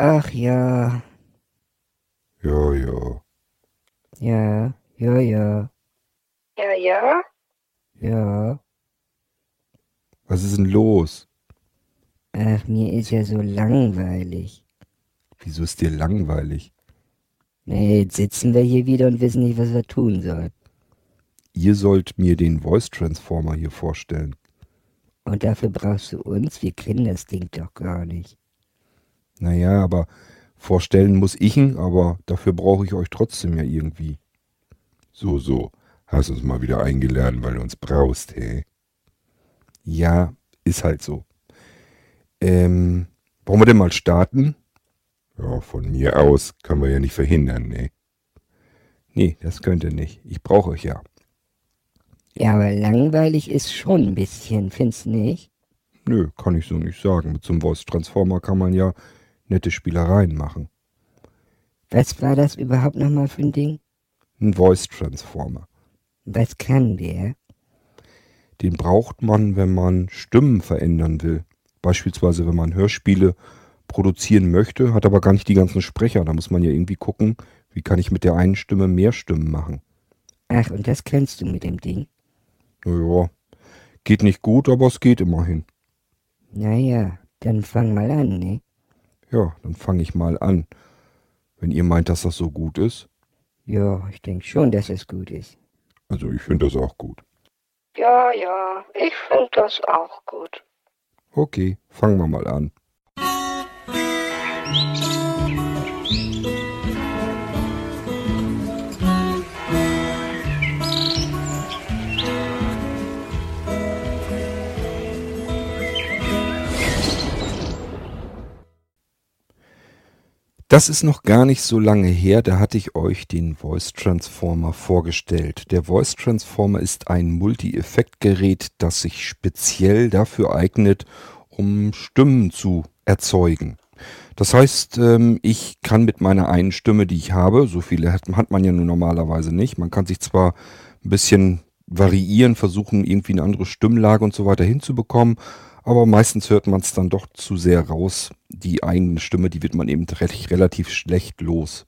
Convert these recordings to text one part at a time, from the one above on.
Ach ja, Ja, ja. ja, ja, ja, Ja, ja? ja. Was ist denn los? Ach, mir ist ja so langweilig. Wieso ist dir langweilig? Nee, jetzt sitzen wir hier wieder und wissen nicht, was wir tun sollen. Ihr sollt mir den Voice Transformer hier vorstellen. Und dafür brauchst du uns? Wir kennen das Ding doch gar nicht. Naja, aber vorstellen muss ich ihn, aber dafür brauche ich euch trotzdem ja irgendwie. So, so. Hast uns mal wieder eingeladen, weil du uns brauchst, hä? Ja, ist halt so. Ähm, wollen wir denn mal starten? Ja, von mir aus können wir ja nicht verhindern, ne? Nee, das könnt ihr nicht. Ich brauche euch ja. Ja, aber langweilig ist schon ein bisschen, findest du nicht? Nö, kann ich so nicht sagen. Mit so einem Voice Transformer kann man ja nette Spielereien machen. Was war das überhaupt nochmal für ein Ding? Ein Voice Transformer. Was kann der? Den braucht man, wenn man Stimmen verändern will. Beispielsweise, wenn man Hörspiele produzieren möchte, hat aber gar nicht die ganzen Sprecher. Da muss man ja irgendwie gucken, wie kann ich mit der einen Stimme mehr Stimmen machen. Ach, und das kannst du mit dem Ding? Naja, geht nicht gut, aber es geht immerhin. Naja, dann fang mal an, ne? Ja, dann fange ich mal an. Wenn ihr meint, dass das so gut ist. Ja, ich denke schon, dass es gut ist. Also ich finde das auch gut. Ja, ja, ich finde das auch gut. Okay, fangen wir mal an. Das ist noch gar nicht so lange her, da hatte ich euch den Voice Transformer vorgestellt. Der Voice Transformer ist ein Multi-Effekt-Gerät, das sich speziell dafür eignet, um Stimmen zu erzeugen. Das heißt, ähm, ich kann mit meiner einen Stimme, die ich habe, so viele hat, man ja nun normalerweise nicht, man kann sich zwar ein bisschen variieren, versuchen irgendwie eine andere Stimmlage und so weiter hinzubekommen, aber meistens hört man es dann doch zu sehr raus. Die eigene Stimme, die wird man eben re- relativ schlecht los.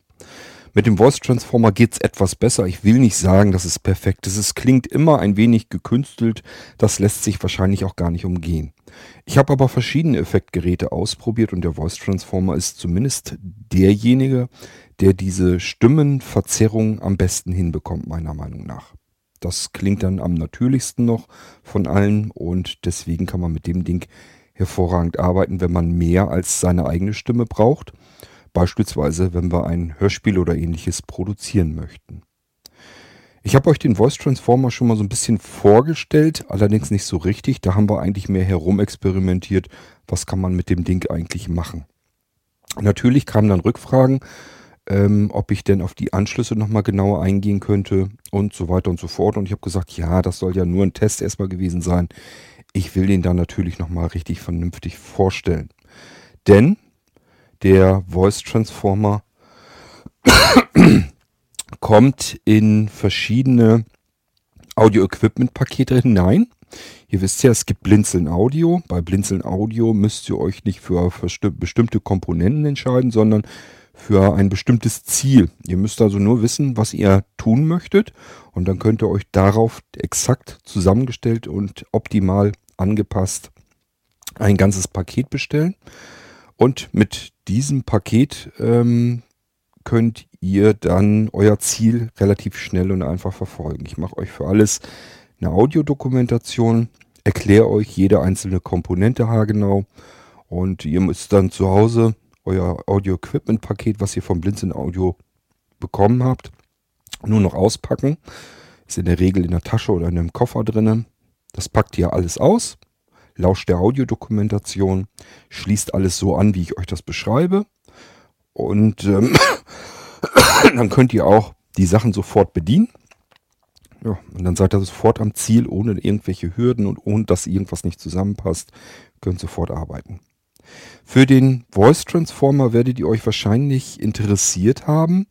Mit dem Voice Transformer geht's etwas besser. Ich will nicht sagen, dass es perfekt ist. Es klingt immer ein wenig gekünstelt. Das lässt sich wahrscheinlich auch gar nicht umgehen. Ich habe aber verschiedene Effektgeräte ausprobiert und der Voice Transformer ist zumindest derjenige, der diese Stimmenverzerrung am besten hinbekommt, meiner Meinung nach. Das klingt dann am natürlichsten noch von allen und deswegen kann man mit dem Ding hervorragend arbeiten, wenn man mehr als seine eigene Stimme braucht. Beispielsweise, wenn wir ein Hörspiel oder ähnliches produzieren möchten. Ich habe euch den Voice Transformer schon mal so ein bisschen vorgestellt, allerdings nicht so richtig. Da haben wir eigentlich mehr herumexperimentiert. Was kann man mit dem Ding eigentlich machen? Natürlich kamen dann Rückfragen, ähm, ob ich denn auf die Anschlüsse nochmal genauer eingehen könnte und so weiter und so fort. Und ich habe gesagt, ja, das soll ja nur ein Test erstmal gewesen sein. Ich will den dann natürlich nochmal richtig vernünftig vorstellen. Denn der Voice Transformer kommt in verschiedene Audio-Equipment-Pakete hinein. Ihr wisst ja, es gibt Blinzeln Audio. Bei Blinzeln Audio müsst ihr euch nicht für bestimmte Komponenten entscheiden, sondern für ein bestimmtes Ziel. Ihr müsst also nur wissen, was ihr tun möchtet und dann könnt ihr euch darauf exakt zusammengestellt und optimal angepasst ein ganzes Paket bestellen. Und mit diesem Paket ähm, könnt ihr dann euer Ziel relativ schnell und einfach verfolgen. Ich mache euch für alles eine Audiodokumentation, erkläre euch jede einzelne Komponente haargenau und ihr müsst dann zu Hause euer Audio-Equipment-Paket, was ihr vom Blinzeln Audio bekommen habt, nur noch auspacken. Ist in der Regel in der Tasche oder in einem Koffer drinnen. Das packt ihr alles aus, lauscht der Audiodokumentation, schließt alles so an, wie ich euch das beschreibe. Und ähm, dann könnt ihr auch die Sachen sofort bedienen. Ja, und dann seid ihr sofort am Ziel, ohne irgendwelche Hürden und ohne dass irgendwas nicht zusammenpasst, könnt sofort arbeiten. Für den Voice Transformer werdet ihr euch wahrscheinlich interessiert haben,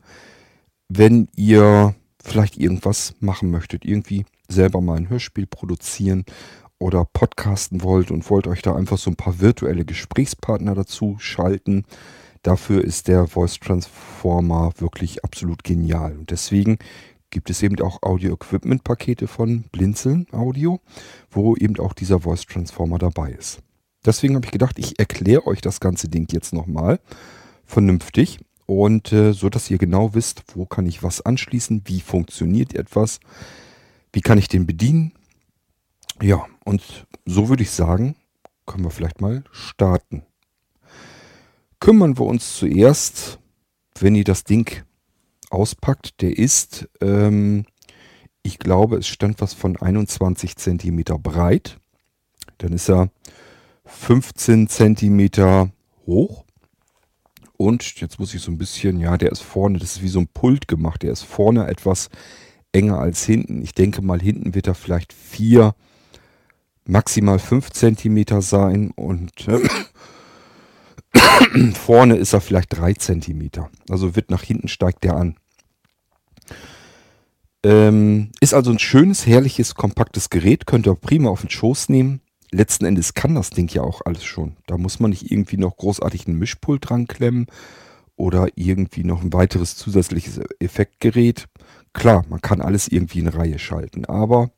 wenn ihr vielleicht irgendwas machen möchtet, irgendwie selber mal ein Hörspiel produzieren oder podcasten wollt und wollt euch da einfach so ein paar virtuelle Gesprächspartner dazu schalten, Dafür ist der Voice Transformer wirklich absolut genial. Und deswegen gibt es eben auch Audio-Equipment-Pakete von Blinzeln Audio, wo eben auch dieser Voice Transformer dabei ist. Deswegen habe ich gedacht, ich erkläre euch das ganze Ding jetzt nochmal vernünftig und äh, so, dass ihr genau wisst, wo kann ich was anschließen, wie funktioniert etwas, wie kann ich den bedienen. Ja, und so würde ich sagen, können wir vielleicht mal starten. Kümmern wir uns zuerst, wenn ihr das Ding auspackt, der ist, ähm, ich glaube, es stand was von 21 cm breit. Dann ist er 15 cm hoch. Und jetzt muss ich so ein bisschen, ja, der ist vorne, das ist wie so ein Pult gemacht. Der ist vorne etwas enger als hinten. Ich denke mal, hinten wird er vielleicht 4, maximal 5 cm sein. Und äh, vorne ist er vielleicht 3 cm. Also wird nach hinten steigt der an. Ähm, ist also ein schönes, herrliches, kompaktes Gerät. Könnt ihr prima auf den Schoß nehmen. Letzten Endes kann das Ding ja auch alles schon. Da muss man nicht irgendwie noch großartig einen Mischpult dran klemmen oder irgendwie noch ein weiteres zusätzliches Effektgerät. Klar, man kann alles irgendwie in Reihe schalten, aber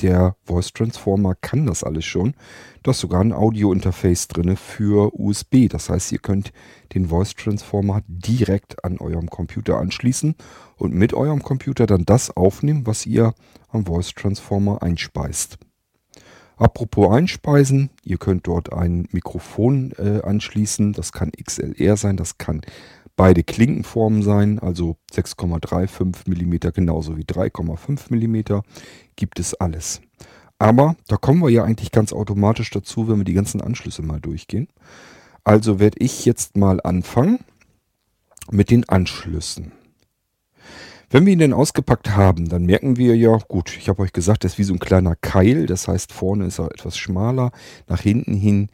der Voice Transformer kann das alles schon. Da ist sogar ein Audio-Interface drin für USB. Das heißt, ihr könnt den Voice Transformer direkt an eurem Computer anschließen und mit eurem Computer dann das aufnehmen, was ihr am Voice Transformer einspeist. Apropos einspeisen, ihr könnt dort ein Mikrofon äh, anschließen. Das kann XLR sein, das kann beide Klinkenformen sein, also 6,35 mm genauso wie 3,5 mm gibt es alles. Aber da kommen wir ja eigentlich ganz automatisch dazu, wenn wir die ganzen Anschlüsse mal durchgehen. Also werde ich jetzt mal anfangen mit den Anschlüssen. Wenn wir ihn denn ausgepackt haben, dann merken wir ja, gut, ich habe euch gesagt, das ist wie so ein kleiner Keil, das heißt vorne ist er etwas schmaler, nach hinten hin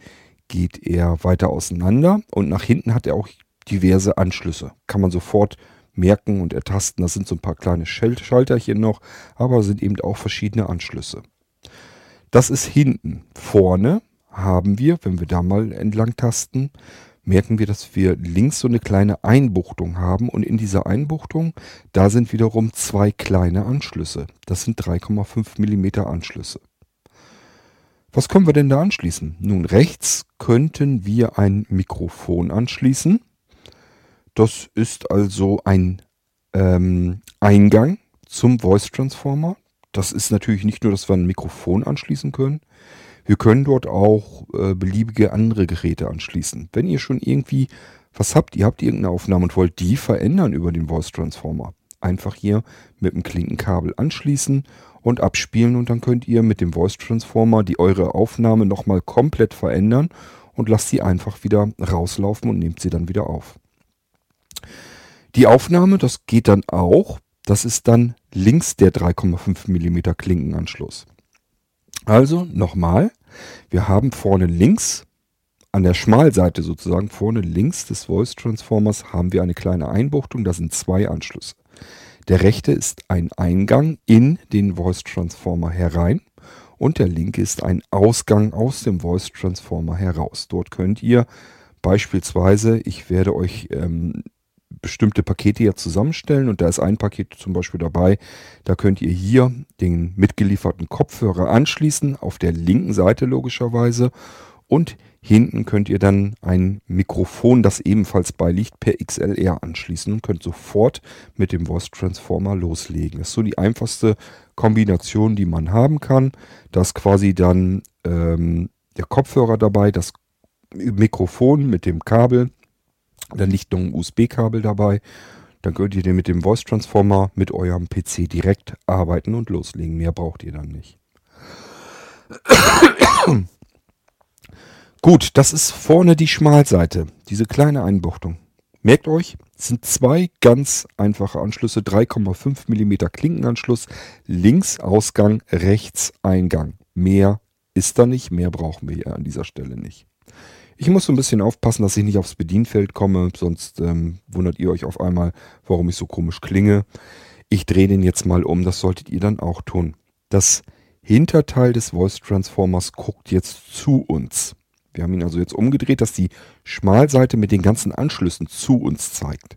geht er weiter auseinander und nach hinten hat er auch diverse Anschlüsse. Kann man sofort merken und ertasten. Das sind so ein paar kleine Schalterchen noch, aber sind eben auch verschiedene Anschlüsse. Das ist hinten. Vorne haben wir, wenn wir da mal entlang tasten, merken wir, dass wir links so eine kleine Einbuchtung haben und in dieser Einbuchtung, da sind wiederum zwei kleine Anschlüsse. Das sind 3,5 mm Anschlüsse. Was können wir denn da anschließen? Nun, rechts könnten wir ein Mikrofon anschließen. Das ist also ein ähm, Eingang zum Voice Transformer. Das ist natürlich nicht nur, dass wir ein Mikrofon anschließen können. Wir können dort auch äh, beliebige andere Geräte anschließen. Wenn ihr schon irgendwie was habt, ihr habt irgendeine Aufnahme und wollt die verändern über den Voice Transformer, einfach hier mit dem Klinkenkabel anschließen und abspielen und dann könnt ihr mit dem Voice Transformer die eure Aufnahme nochmal komplett verändern und lasst sie einfach wieder rauslaufen und nehmt sie dann wieder auf. Die Aufnahme, das geht dann auch. Das ist dann links der 3,5 mm Klinkenanschluss. Also nochmal, wir haben vorne links, an der Schmalseite sozusagen, vorne links des Voice Transformers haben wir eine kleine Einbuchtung, da sind zwei Anschlüsse. Der rechte ist ein Eingang in den Voice Transformer herein und der linke ist ein Ausgang aus dem Voice Transformer heraus. Dort könnt ihr beispielsweise, ich werde euch ähm, bestimmte Pakete ja zusammenstellen und da ist ein Paket zum Beispiel dabei, da könnt ihr hier den mitgelieferten Kopfhörer anschließen, auf der linken Seite logischerweise und hinten könnt ihr dann ein Mikrofon, das ebenfalls beiliegt, per XLR anschließen und könnt sofort mit dem Voice Transformer loslegen. Das ist so die einfachste Kombination, die man haben kann. Da ist quasi dann ähm, der Kopfhörer dabei, das Mikrofon mit dem Kabel dann liegt noch ein USB-Kabel dabei. Dann könnt ihr mit dem Voice Transformer mit eurem PC direkt arbeiten und loslegen. Mehr braucht ihr dann nicht. Gut, das ist vorne die Schmalseite, diese kleine Einbuchtung. Merkt euch, es sind zwei ganz einfache Anschlüsse, 3,5 mm Klinkenanschluss, links Ausgang, rechts Eingang. Mehr ist da nicht, mehr brauchen wir hier an dieser Stelle nicht. Ich muss so ein bisschen aufpassen, dass ich nicht aufs Bedienfeld komme, sonst ähm, wundert ihr euch auf einmal, warum ich so komisch klinge. Ich drehe den jetzt mal um, das solltet ihr dann auch tun. Das Hinterteil des Voice Transformers guckt jetzt zu uns. Wir haben ihn also jetzt umgedreht, dass die Schmalseite mit den ganzen Anschlüssen zu uns zeigt.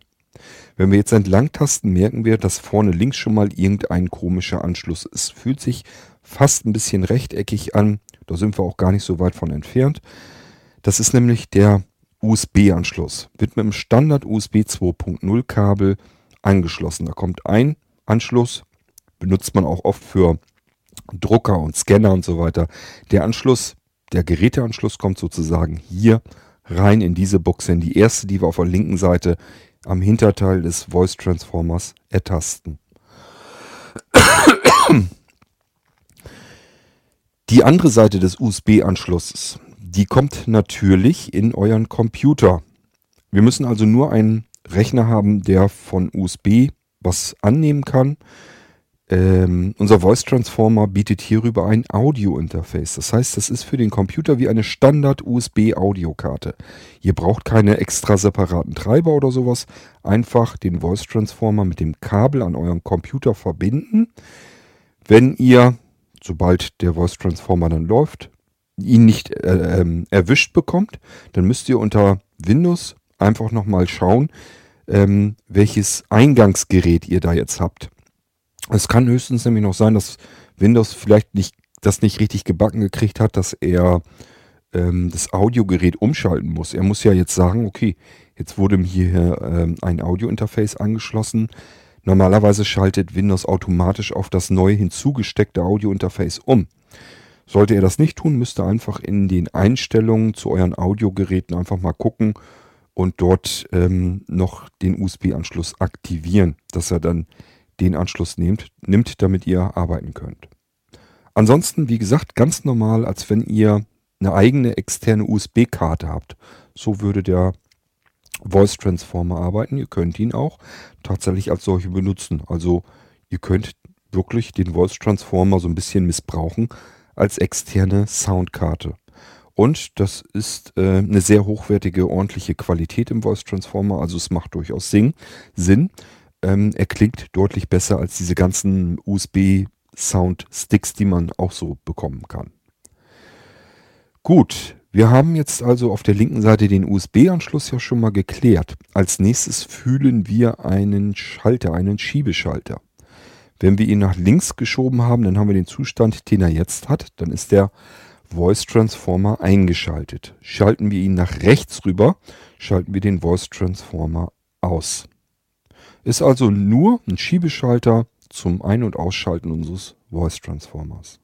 Wenn wir jetzt entlang tasten, merken wir, dass vorne links schon mal irgendein komischer Anschluss ist. Fühlt sich fast ein bisschen rechteckig an. Da sind wir auch gar nicht so weit von entfernt. Das ist nämlich der USB-Anschluss. Wird mit dem Standard USB 2.0 Kabel angeschlossen. Da kommt ein Anschluss, benutzt man auch oft für Drucker und Scanner und so weiter. Der Anschluss, der Geräteanschluss kommt sozusagen hier rein in diese Buchse, in die erste, die wir auf der linken Seite am Hinterteil des Voice Transformers ertasten. Die andere Seite des USB-Anschlusses, die kommt natürlich in euren Computer. Wir müssen also nur einen Rechner haben, der von USB was annehmen kann. Ähm, unser Voice Transformer bietet hierüber ein Audio-Interface. Das heißt, das ist für den Computer wie eine Standard-USB-Audiokarte. Ihr braucht keine extra separaten Treiber oder sowas. Einfach den Voice Transformer mit dem Kabel an euren Computer verbinden. Wenn ihr, sobald der Voice Transformer dann läuft, ihn nicht äh, ähm, erwischt bekommt, dann müsst ihr unter Windows einfach nochmal schauen, ähm, welches Eingangsgerät ihr da jetzt habt. Es kann höchstens nämlich noch sein, dass Windows vielleicht nicht das nicht richtig gebacken gekriegt hat, dass er ähm, das Audiogerät umschalten muss. Er muss ja jetzt sagen, okay, jetzt wurde mir hier ähm, ein Audiointerface angeschlossen. Normalerweise schaltet Windows automatisch auf das neu hinzugesteckte Audiointerface um. Sollte er das nicht tun, müsst ihr einfach in den Einstellungen zu euren Audiogeräten einfach mal gucken und dort ähm, noch den USB-Anschluss aktivieren, dass er dann den Anschluss nehmt, nimmt, damit ihr arbeiten könnt. Ansonsten, wie gesagt, ganz normal, als wenn ihr eine eigene externe USB-Karte habt. So würde der Voice Transformer arbeiten. Ihr könnt ihn auch tatsächlich als solche benutzen. Also ihr könnt wirklich den Voice Transformer so ein bisschen missbrauchen als externe Soundkarte. Und das ist äh, eine sehr hochwertige, ordentliche Qualität im Voice Transformer. Also es macht durchaus Sinn. Sinn. Ähm, er klingt deutlich besser als diese ganzen USB-Sound-Sticks, die man auch so bekommen kann. Gut, wir haben jetzt also auf der linken Seite den USB-Anschluss ja schon mal geklärt. Als nächstes fühlen wir einen Schalter, einen Schiebeschalter. Wenn wir ihn nach links geschoben haben, dann haben wir den Zustand, den er jetzt hat. Dann ist der Voice Transformer eingeschaltet. Schalten wir ihn nach rechts rüber, schalten wir den Voice Transformer aus. Ist also nur ein Schiebeschalter zum Ein- und Ausschalten unseres Voice Transformers.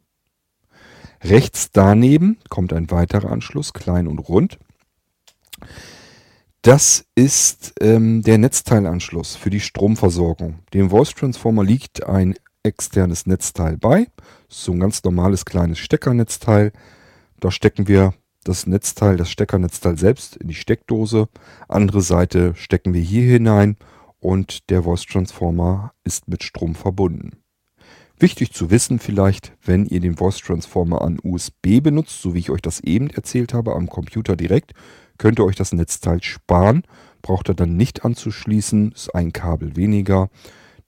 Rechts daneben kommt ein weiterer Anschluss, klein und rund. Das ist ähm, der Netzteilanschluss für die Stromversorgung. Dem Voice Transformer liegt ein externes Netzteil bei. So ein ganz normales kleines Steckernetzteil. Da stecken wir das Netzteil, das Steckernetzteil selbst in die Steckdose. Andere Seite stecken wir hier hinein und der Voice Transformer ist mit Strom verbunden. Wichtig zu wissen vielleicht, wenn ihr den Voice Transformer an USB benutzt, so wie ich euch das eben erzählt habe, am Computer direkt, könnt ihr euch das Netzteil sparen. Braucht ihr dann nicht anzuschließen, ist ein Kabel weniger,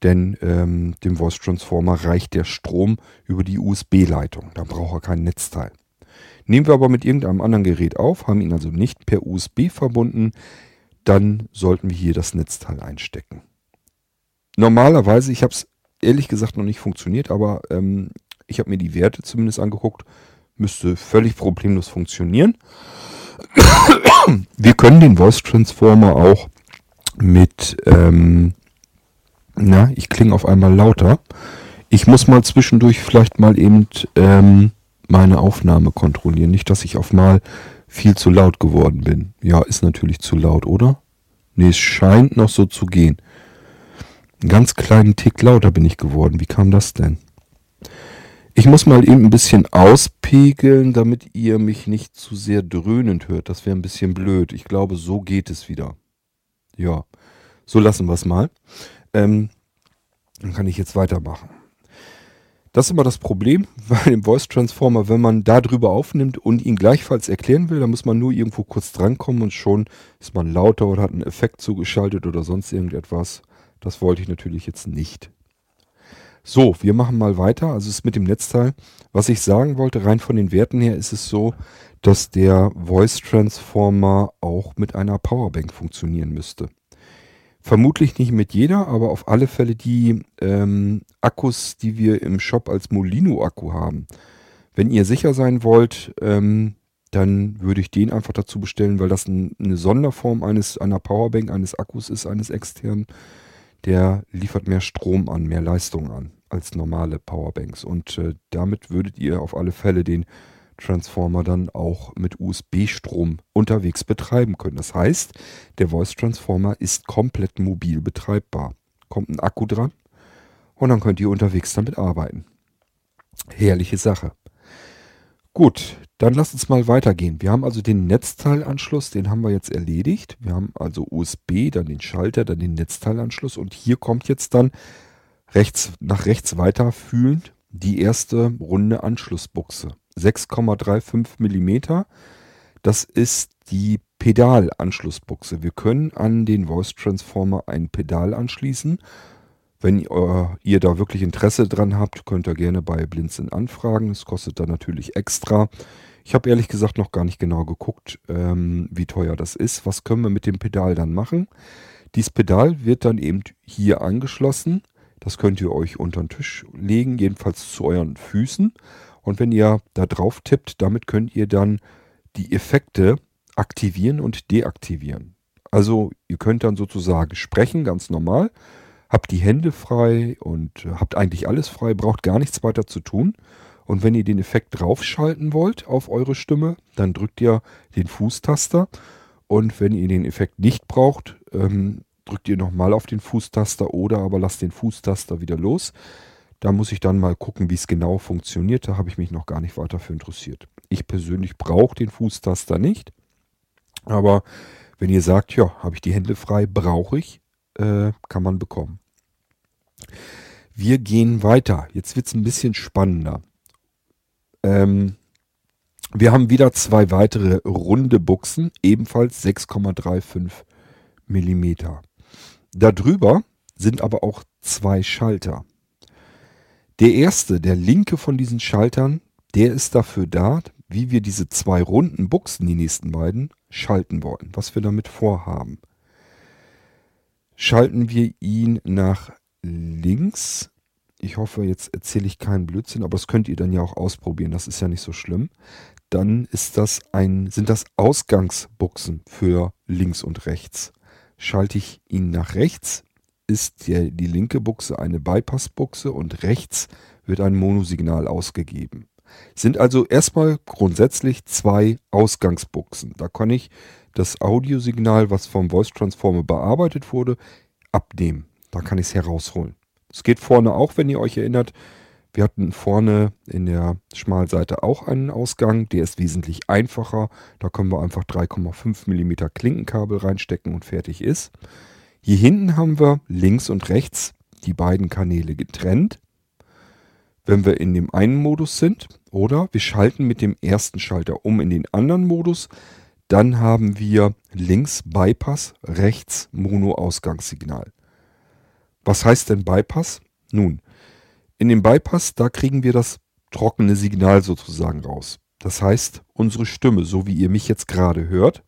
denn ähm, dem Voice Transformer reicht der Strom über die USB-Leitung. Da braucht er kein Netzteil. Nehmen wir aber mit irgendeinem anderen Gerät auf, haben ihn also nicht per USB verbunden, dann sollten wir hier das Netzteil einstecken. Normalerweise, ich habe es ehrlich gesagt noch nicht funktioniert, aber ähm, ich habe mir die Werte zumindest angeguckt, müsste völlig problemlos funktionieren. Wir können den Voice Transformer auch mit, ähm, na, ich klinge auf einmal lauter. Ich muss mal zwischendurch vielleicht mal eben ähm, meine Aufnahme kontrollieren. Nicht, dass ich auf mal viel zu laut geworden bin. Ja, ist natürlich zu laut, oder? Nee, es scheint noch so zu gehen. Einen ganz kleinen Tick lauter bin ich geworden. Wie kam das denn? Ich muss mal eben ein bisschen auspegeln, damit ihr mich nicht zu sehr dröhnend hört. Das wäre ein bisschen blöd. Ich glaube, so geht es wieder. Ja, so lassen wir es mal. Ähm, dann kann ich jetzt weitermachen. Das ist immer das Problem bei dem Voice Transformer, wenn man da drüber aufnimmt und ihn gleichfalls erklären will, dann muss man nur irgendwo kurz drankommen und schon ist man lauter oder hat einen Effekt zugeschaltet oder sonst irgendetwas. Das wollte ich natürlich jetzt nicht. So, wir machen mal weiter. Also es ist mit dem Netzteil. Was ich sagen wollte, rein von den Werten her ist es so, dass der Voice Transformer auch mit einer Powerbank funktionieren müsste. Vermutlich nicht mit jeder, aber auf alle Fälle die ähm, Akkus, die wir im Shop als Molino-Akku haben. Wenn ihr sicher sein wollt, ähm, dann würde ich den einfach dazu bestellen, weil das ein, eine Sonderform eines einer Powerbank, eines Akkus ist, eines externen. Der liefert mehr Strom an, mehr Leistung an als normale Powerbanks. Und äh, damit würdet ihr auf alle Fälle den Transformer dann auch mit USB-Strom unterwegs betreiben können. Das heißt, der Voice Transformer ist komplett mobil betreibbar. Kommt ein Akku dran und dann könnt ihr unterwegs damit arbeiten. Herrliche Sache. Gut, dann lasst uns mal weitergehen. Wir haben also den Netzteilanschluss, den haben wir jetzt erledigt. Wir haben also USB, dann den Schalter, dann den Netzteilanschluss und hier kommt jetzt dann rechts nach rechts weiterfühlend die erste runde Anschlussbuchse. 6,35 mm. Das ist die Pedalanschlussbuchse. Wir können an den Voice Transformer ein Pedal anschließen wenn äh, ihr da wirklich Interesse dran habt, könnt ihr gerne bei Blinzeln anfragen. Es kostet dann natürlich extra. Ich habe ehrlich gesagt noch gar nicht genau geguckt, ähm, wie teuer das ist. Was können wir mit dem Pedal dann machen? Dieses Pedal wird dann eben hier angeschlossen. Das könnt ihr euch unter den Tisch legen, jedenfalls zu euren Füßen. Und wenn ihr da drauf tippt, damit könnt ihr dann die Effekte aktivieren und deaktivieren. Also ihr könnt dann sozusagen sprechen, ganz normal habt die Hände frei und habt eigentlich alles frei, braucht gar nichts weiter zu tun. Und wenn ihr den Effekt draufschalten wollt auf eure Stimme, dann drückt ihr den Fußtaster. Und wenn ihr den Effekt nicht braucht, ähm, drückt ihr nochmal auf den Fußtaster oder aber lasst den Fußtaster wieder los. Da muss ich dann mal gucken, wie es genau funktioniert. Da habe ich mich noch gar nicht weiter für interessiert. Ich persönlich brauche den Fußtaster nicht. Aber wenn ihr sagt, ja, habe ich die Hände frei, brauche ich, äh, kann man bekommen. Wir gehen weiter. Jetzt wird es ein bisschen spannender. Ähm, wir haben wieder zwei weitere runde Buchsen, ebenfalls 6,35 mm. Darüber sind aber auch zwei Schalter. Der erste, der linke von diesen Schaltern, der ist dafür da, wie wir diese zwei runden Buchsen, die nächsten beiden, schalten wollen, was wir damit vorhaben. Schalten wir ihn nach links. Ich hoffe, jetzt erzähle ich keinen Blödsinn, aber das könnt ihr dann ja auch ausprobieren. Das ist ja nicht so schlimm. Dann ist das ein, sind das Ausgangsbuchsen für links und rechts. Schalte ich ihn nach rechts, ist der, die linke Buchse eine Bypassbuchse und rechts wird ein Monosignal ausgegeben. Sind also erstmal grundsätzlich zwei Ausgangsbuchsen. Da kann ich das Audiosignal, was vom Voice Transformer bearbeitet wurde, abnehmen. Da kann ich es herausholen. Es geht vorne auch, wenn ihr euch erinnert. Wir hatten vorne in der Schmalseite auch einen Ausgang. Der ist wesentlich einfacher. Da können wir einfach 3,5 mm Klinkenkabel reinstecken und fertig ist. Hier hinten haben wir links und rechts die beiden Kanäle getrennt. Wenn wir in dem einen Modus sind oder wir schalten mit dem ersten Schalter um in den anderen Modus, dann haben wir links Bypass, rechts Mono-Ausgangssignal. Was heißt denn Bypass? Nun, in dem Bypass, da kriegen wir das trockene Signal sozusagen raus. Das heißt, unsere Stimme, so wie ihr mich jetzt gerade hört.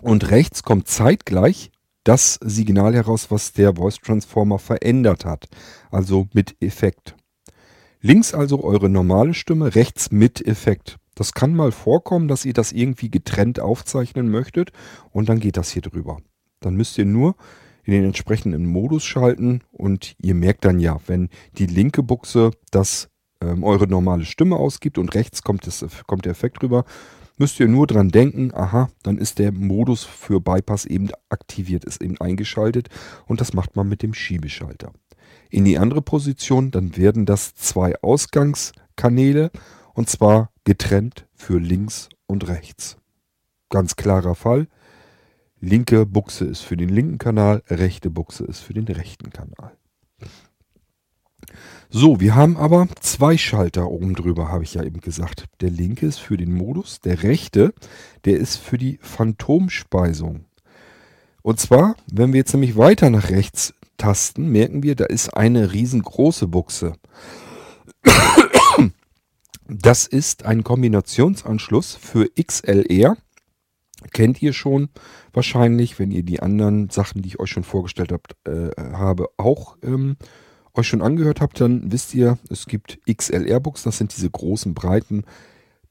Und rechts kommt zeitgleich das Signal heraus, was der Voice Transformer verändert hat. Also mit Effekt. Links also eure normale Stimme, rechts mit Effekt. Das kann mal vorkommen, dass ihr das irgendwie getrennt aufzeichnen möchtet und dann geht das hier drüber. Dann müsst ihr nur in den entsprechenden Modus schalten und ihr merkt dann ja, wenn die linke Buchse das ähm, eure normale Stimme ausgibt und rechts kommt, das, kommt der Effekt rüber, müsst ihr nur dran denken, aha, dann ist der Modus für Bypass eben aktiviert, ist eben eingeschaltet und das macht man mit dem Schiebeschalter. In die andere Position, dann werden das zwei Ausgangskanäle und zwar getrennt für links und rechts. Ganz klarer Fall. Linke Buchse ist für den linken Kanal, rechte Buchse ist für den rechten Kanal. So, wir haben aber zwei Schalter oben drüber, habe ich ja eben gesagt. Der linke ist für den Modus, der rechte, der ist für die Phantomspeisung. Und zwar, wenn wir jetzt nämlich weiter nach rechts Tasten merken wir, da ist eine riesengroße Buchse. Das ist ein Kombinationsanschluss für XLR. Kennt ihr schon wahrscheinlich, wenn ihr die anderen Sachen, die ich euch schon vorgestellt habt, äh, habe, auch ähm, euch schon angehört habt, dann wisst ihr, es gibt XLR-Buchsen, das sind diese großen, breiten,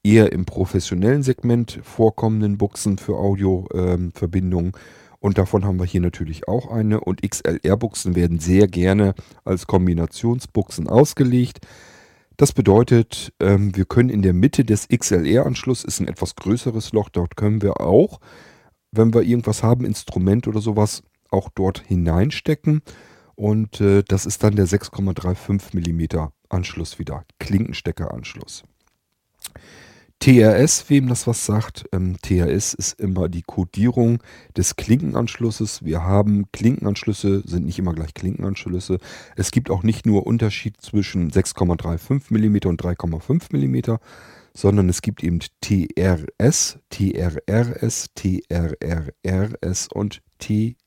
eher im professionellen Segment vorkommenden Buchsen für Audioverbindungen. Ähm, und davon haben wir hier natürlich auch eine. Und XLR-Buchsen werden sehr gerne als Kombinationsbuchsen ausgelegt. Das bedeutet, ähm, wir können in der Mitte des XLR-Anschlusses, ist ein etwas größeres Loch, dort können wir auch, wenn wir irgendwas haben, Instrument oder sowas, auch dort hineinstecken. Und äh, das ist dann der 6,35 mm Anschluss wieder, Klinkensteckeranschluss. TRS, wem das was sagt, ähm, TRS ist immer die Codierung des Klinkenanschlusses. Wir haben Klinkenanschlüsse, sind nicht immer gleich Klinkenanschlüsse. Es gibt auch nicht nur Unterschied zwischen 6,35 mm und 3,5 mm, sondern es gibt eben TRS, TRRS, TRRRS und TRRRRS.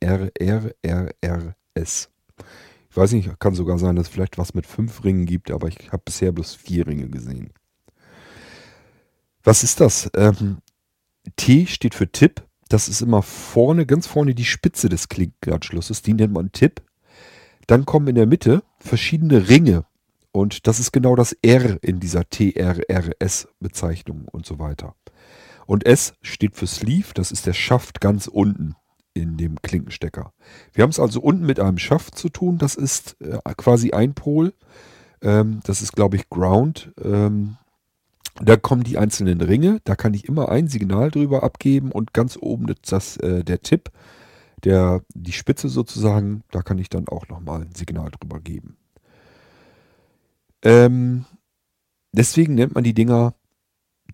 Ich weiß nicht, kann sogar sein, dass es vielleicht was mit fünf Ringen gibt, aber ich habe bisher bloß vier Ringe gesehen. Was ist das? Ähm, T steht für Tipp. Das ist immer vorne, ganz vorne die Spitze des Klinkenanschlusses. Die nennt man Tipp. Dann kommen in der Mitte verschiedene Ringe. Und das ist genau das R in dieser TRRS-Bezeichnung und so weiter. Und S steht für Sleeve. Das ist der Schaft ganz unten in dem Klinkenstecker. Wir haben es also unten mit einem Schaft zu tun. Das ist äh, quasi ein Pol. Ähm, das ist, glaube ich, Ground. Ähm, da kommen die einzelnen Ringe, da kann ich immer ein Signal drüber abgeben und ganz oben das, äh, der Tipp, der, die Spitze sozusagen, da kann ich dann auch nochmal ein Signal drüber geben. Ähm, deswegen nennt man die Dinger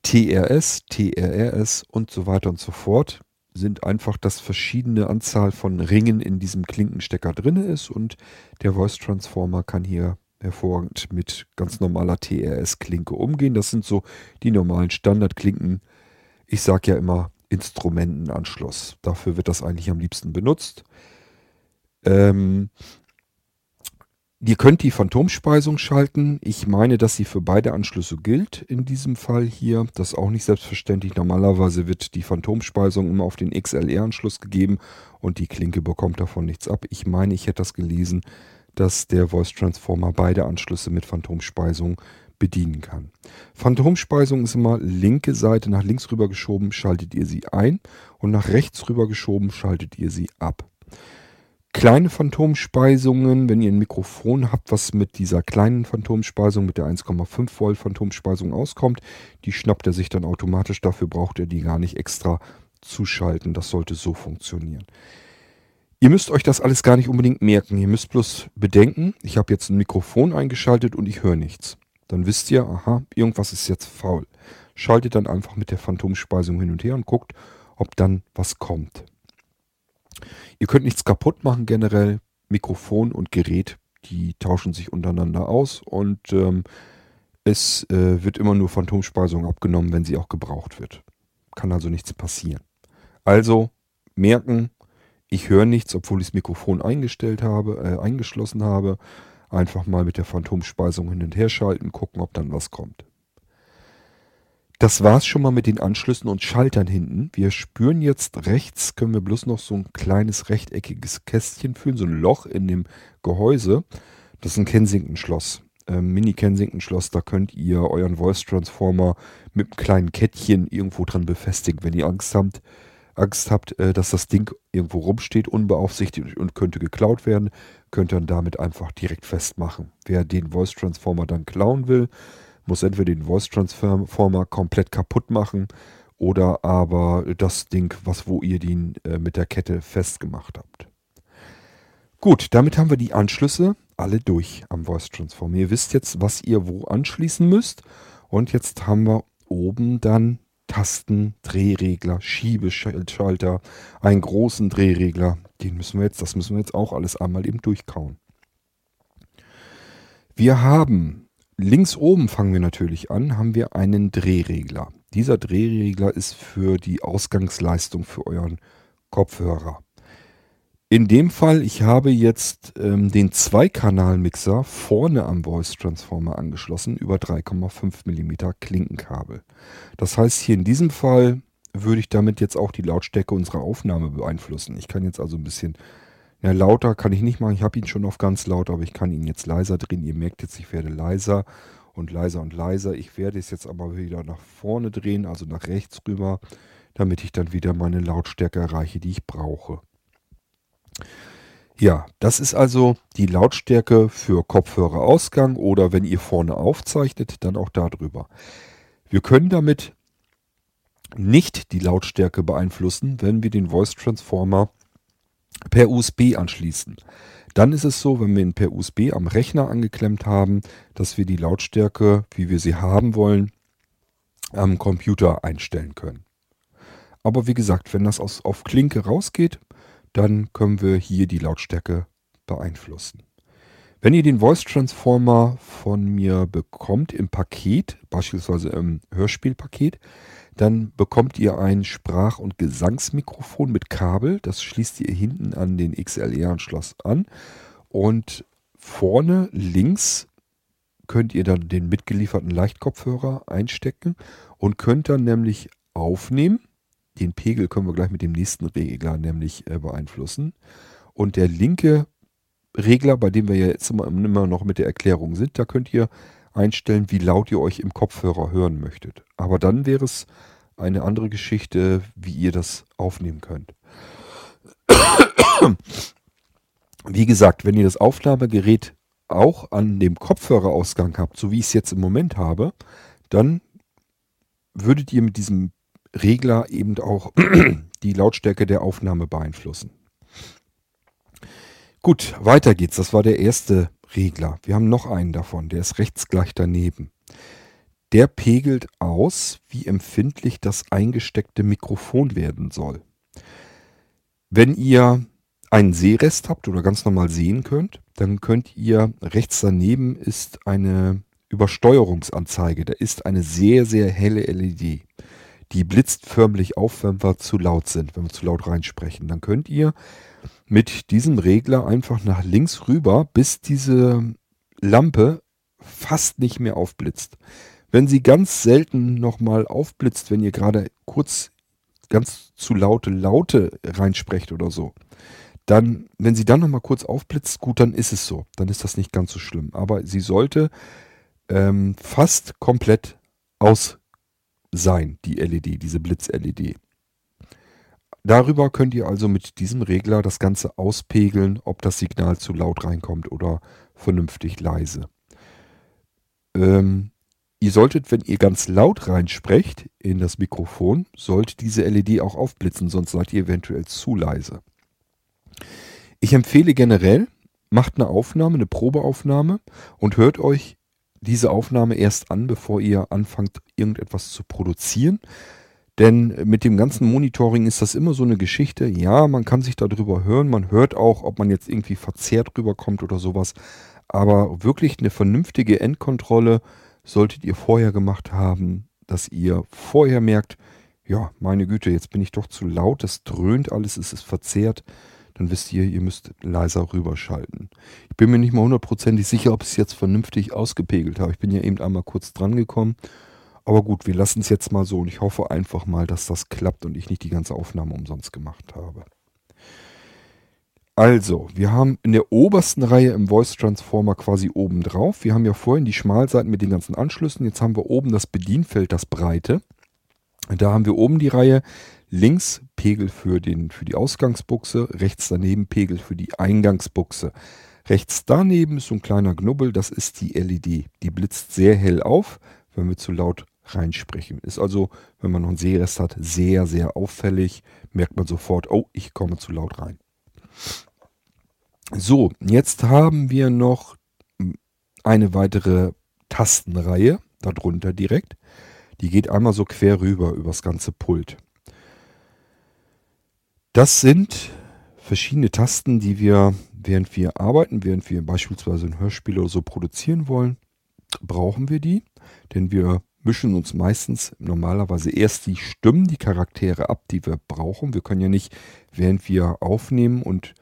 TRS, TRRS und so weiter und so fort. Sind einfach, dass verschiedene Anzahl von Ringen in diesem Klinkenstecker drin ist und der Voice Transformer kann hier hervorragend mit ganz normaler TRS-Klinke umgehen. Das sind so die normalen Standardklinken. Ich sage ja immer Instrumentenanschluss. Dafür wird das eigentlich am liebsten benutzt. Ähm, ihr könnt die Phantomspeisung schalten. Ich meine, dass sie für beide Anschlüsse gilt in diesem Fall hier. Das ist auch nicht selbstverständlich. Normalerweise wird die Phantomspeisung immer auf den XLR-Anschluss gegeben und die Klinke bekommt davon nichts ab. Ich meine, ich hätte das gelesen, dass der Voice Transformer beide Anschlüsse mit Phantomspeisung bedienen kann. Phantomspeisung ist immer linke Seite nach links rüber geschoben, schaltet ihr sie ein und nach rechts rüber geschoben, schaltet ihr sie ab. Kleine Phantomspeisungen, wenn ihr ein Mikrofon habt, was mit dieser kleinen Phantomspeisung, mit der 1,5 Volt Phantomspeisung auskommt, die schnappt er sich dann automatisch. Dafür braucht er die gar nicht extra zuschalten. Das sollte so funktionieren. Ihr müsst euch das alles gar nicht unbedingt merken. Ihr müsst bloß bedenken, ich habe jetzt ein Mikrofon eingeschaltet und ich höre nichts. Dann wisst ihr, aha, irgendwas ist jetzt faul. Schaltet dann einfach mit der Phantomspeisung hin und her und guckt, ob dann was kommt. Ihr könnt nichts kaputt machen generell. Mikrofon und Gerät, die tauschen sich untereinander aus und ähm, es äh, wird immer nur Phantomspeisung abgenommen, wenn sie auch gebraucht wird. Kann also nichts passieren. Also merken, ich höre nichts, obwohl ich das Mikrofon eingestellt habe, äh, eingeschlossen habe. Einfach mal mit der Phantomspeisung hin und her schalten, gucken, ob dann was kommt. Das war's schon mal mit den Anschlüssen und Schaltern hinten. Wir spüren jetzt rechts, können wir bloß noch so ein kleines rechteckiges Kästchen fühlen, so ein Loch in dem Gehäuse. Das ist ein Kensington-Schloss. Ähm, Mini-Kensington-Schloss, da könnt ihr euren Voice Transformer mit einem kleinen Kettchen irgendwo dran befestigen, wenn ihr Angst habt, Angst habt, äh, dass das Ding irgendwo rumsteht, unbeaufsichtigt und könnte geklaut werden, könnt ihr dann damit einfach direkt festmachen. Wer den Voice Transformer dann klauen will, muss entweder den Voice Transformer komplett kaputt machen oder aber das Ding, was wo ihr den äh, mit der Kette festgemacht habt. Gut, damit haben wir die Anschlüsse alle durch am Voice Transformer. Ihr wisst jetzt, was ihr wo anschließen müsst. Und jetzt haben wir oben dann Tasten, Drehregler, Schiebeschalter, einen großen Drehregler. Den müssen wir jetzt, das müssen wir jetzt auch alles einmal eben durchkauen. Wir haben links oben fangen wir natürlich an, haben wir einen Drehregler. Dieser Drehregler ist für die Ausgangsleistung für euren Kopfhörer. In dem Fall, ich habe jetzt ähm, den Zweikanal-Mixer vorne am Voice Transformer angeschlossen über 3,5 mm Klinkenkabel. Das heißt, hier in diesem Fall würde ich damit jetzt auch die Lautstärke unserer Aufnahme beeinflussen. Ich kann jetzt also ein bisschen ja, lauter kann ich nicht machen. Ich habe ihn schon auf ganz laut, aber ich kann ihn jetzt leiser drehen. Ihr merkt jetzt, ich werde leiser und leiser und leiser. Ich werde es jetzt aber wieder nach vorne drehen, also nach rechts rüber, damit ich dann wieder meine Lautstärke erreiche, die ich brauche. Ja, das ist also die Lautstärke für Kopfhörerausgang oder wenn ihr vorne aufzeichnet, dann auch darüber. Wir können damit nicht die Lautstärke beeinflussen, wenn wir den Voice Transformer per USB anschließen. Dann ist es so, wenn wir ihn per USB am Rechner angeklemmt haben, dass wir die Lautstärke, wie wir sie haben wollen, am Computer einstellen können. Aber wie gesagt, wenn das aus, auf Klinke rausgeht, dann können wir hier die Lautstärke beeinflussen. Wenn ihr den Voice Transformer von mir bekommt im Paket, beispielsweise im Hörspielpaket, dann bekommt ihr ein Sprach- und Gesangsmikrofon mit Kabel. Das schließt ihr hinten an den XLR-Anschluss an. Und vorne links könnt ihr dann den mitgelieferten Leichtkopfhörer einstecken und könnt dann nämlich aufnehmen. Den Pegel können wir gleich mit dem nächsten Regler nämlich äh, beeinflussen. Und der linke Regler, bei dem wir ja jetzt immer, immer noch mit der Erklärung sind, da könnt ihr einstellen, wie laut ihr euch im Kopfhörer hören möchtet. Aber dann wäre es eine andere Geschichte, wie ihr das aufnehmen könnt. Wie gesagt, wenn ihr das Aufnahmegerät auch an dem Kopfhörerausgang habt, so wie ich es jetzt im Moment habe, dann würdet ihr mit diesem Regler eben auch die Lautstärke der Aufnahme beeinflussen. Gut, weiter geht's. Das war der erste Regler. Wir haben noch einen davon, der ist rechts gleich daneben. Der pegelt aus, wie empfindlich das eingesteckte Mikrofon werden soll. Wenn ihr einen Sehrest habt oder ganz normal sehen könnt, dann könnt ihr rechts daneben ist eine Übersteuerungsanzeige. Da ist eine sehr, sehr helle LED. Die blitzt förmlich auf, wenn wir zu laut sind, wenn wir zu laut reinsprechen. Dann könnt ihr mit diesem Regler einfach nach links rüber, bis diese Lampe fast nicht mehr aufblitzt. Wenn sie ganz selten nochmal aufblitzt, wenn ihr gerade kurz ganz zu laute Laute reinsprecht oder so, dann, wenn sie dann nochmal kurz aufblitzt, gut, dann ist es so. Dann ist das nicht ganz so schlimm. Aber sie sollte ähm, fast komplett aus sein, die LED, diese Blitz-LED. Darüber könnt ihr also mit diesem Regler das Ganze auspegeln, ob das Signal zu laut reinkommt oder vernünftig leise. Ähm, ihr solltet, wenn ihr ganz laut reinsprecht in das Mikrofon, sollte diese LED auch aufblitzen, sonst seid ihr eventuell zu leise. Ich empfehle generell, macht eine Aufnahme, eine Probeaufnahme und hört euch diese Aufnahme erst an, bevor ihr anfangt, irgendetwas zu produzieren. Denn mit dem ganzen Monitoring ist das immer so eine Geschichte. Ja, man kann sich darüber hören. Man hört auch, ob man jetzt irgendwie verzerrt rüberkommt oder sowas. Aber wirklich eine vernünftige Endkontrolle solltet ihr vorher gemacht haben, dass ihr vorher merkt, ja, meine Güte, jetzt bin ich doch zu laut, es dröhnt alles, es ist verzerrt. Dann wisst ihr, ihr müsst leiser rüberschalten. Ich bin mir nicht mal hundertprozentig sicher, ob ich es jetzt vernünftig ausgepegelt habe. Ich bin ja eben einmal kurz dran gekommen aber gut, wir lassen es jetzt mal so und ich hoffe einfach mal, dass das klappt und ich nicht die ganze Aufnahme umsonst gemacht habe. Also, wir haben in der obersten Reihe im Voice Transformer quasi oben drauf. Wir haben ja vorhin die Schmalseiten mit den ganzen Anschlüssen. Jetzt haben wir oben das Bedienfeld, das breite. Da haben wir oben die Reihe links Pegel für, den, für die Ausgangsbuchse, rechts daneben Pegel für die Eingangsbuchse. Rechts daneben ist so ein kleiner Knubbel, das ist die LED. Die blitzt sehr hell auf, wenn wir zu laut reinsprechen. Ist also, wenn man noch einen Sehrest hat, sehr, sehr auffällig. Merkt man sofort, oh, ich komme zu laut rein. So, jetzt haben wir noch eine weitere Tastenreihe darunter direkt. Die geht einmal so quer rüber übers ganze Pult. Das sind verschiedene Tasten, die wir, während wir arbeiten, während wir beispielsweise ein Hörspiel oder so produzieren wollen, brauchen wir die, denn wir mischen uns meistens normalerweise erst die Stimmen, die Charaktere ab, die wir brauchen. Wir können ja nicht, während wir aufnehmen und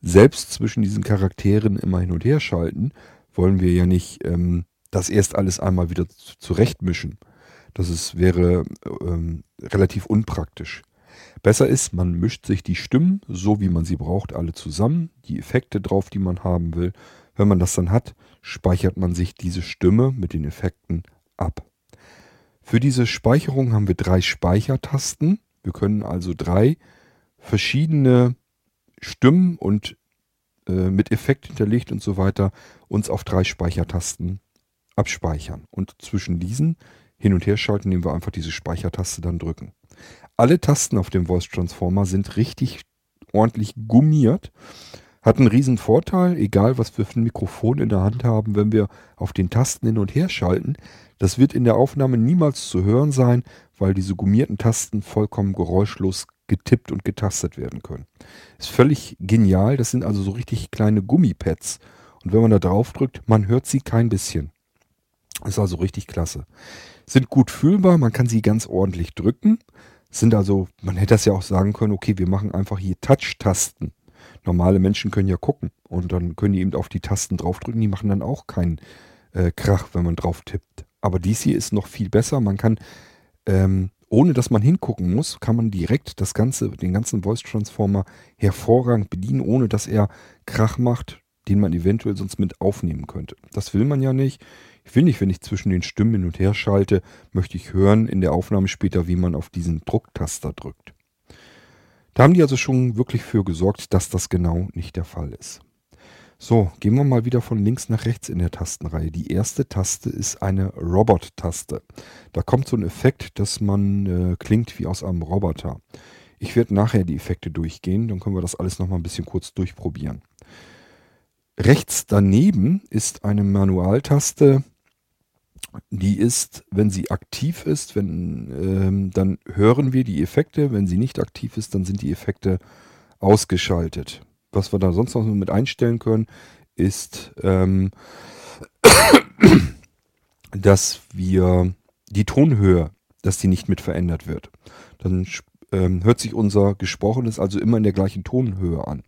selbst zwischen diesen Charakteren immer hin und her schalten, wollen wir ja nicht ähm, das erst alles einmal wieder zurechtmischen. Das ist, wäre ähm, relativ unpraktisch. Besser ist, man mischt sich die Stimmen, so wie man sie braucht, alle zusammen, die Effekte drauf, die man haben will. Wenn man das dann hat, speichert man sich diese Stimme mit den Effekten ab. Für diese Speicherung haben wir drei Speichertasten. Wir können also drei verschiedene Stimmen und äh, mit Effekt hinterlegt und so weiter uns auf drei Speichertasten abspeichern. Und zwischen diesen hin und her schalten, indem wir einfach diese Speichertaste dann drücken. Alle Tasten auf dem Voice Transformer sind richtig ordentlich gummiert. Hat einen riesen Vorteil, egal was wir für ein Mikrofon in der Hand haben, wenn wir auf den Tasten hin und her schalten. Das wird in der Aufnahme niemals zu hören sein, weil diese gummierten Tasten vollkommen geräuschlos getippt und getastet werden können. Ist völlig genial. Das sind also so richtig kleine Gummipads. Und wenn man da drauf drückt, man hört sie kein bisschen. Ist also richtig klasse. Sind gut fühlbar, man kann sie ganz ordentlich drücken. Sind also, man hätte das ja auch sagen können, okay, wir machen einfach hier Touch-Tasten. Normale Menschen können ja gucken und dann können die eben auf die Tasten draufdrücken, die machen dann auch keinen äh, Krach, wenn man drauf tippt. Aber dies hier ist noch viel besser. Man kann, ähm, ohne dass man hingucken muss, kann man direkt das ganze, den ganzen Voice Transformer hervorragend bedienen, ohne dass er Krach macht, den man eventuell sonst mit aufnehmen könnte. Das will man ja nicht. Ich will nicht, wenn ich zwischen den Stimmen hin und her schalte, möchte ich hören in der Aufnahme später, wie man auf diesen Drucktaster drückt. Da haben die also schon wirklich für gesorgt, dass das genau nicht der Fall ist. So, gehen wir mal wieder von links nach rechts in der Tastenreihe. Die erste Taste ist eine Robot-Taste. Da kommt so ein Effekt, dass man äh, klingt wie aus einem Roboter. Ich werde nachher die Effekte durchgehen, dann können wir das alles nochmal ein bisschen kurz durchprobieren. Rechts daneben ist eine Manualtaste, die ist, wenn sie aktiv ist, wenn, ähm, dann hören wir die Effekte. Wenn sie nicht aktiv ist, dann sind die Effekte ausgeschaltet. Was wir da sonst noch mit einstellen können, ist, ähm, dass wir die Tonhöhe, dass die nicht mit verändert wird. Dann ähm, hört sich unser Gesprochenes also immer in der gleichen Tonhöhe an.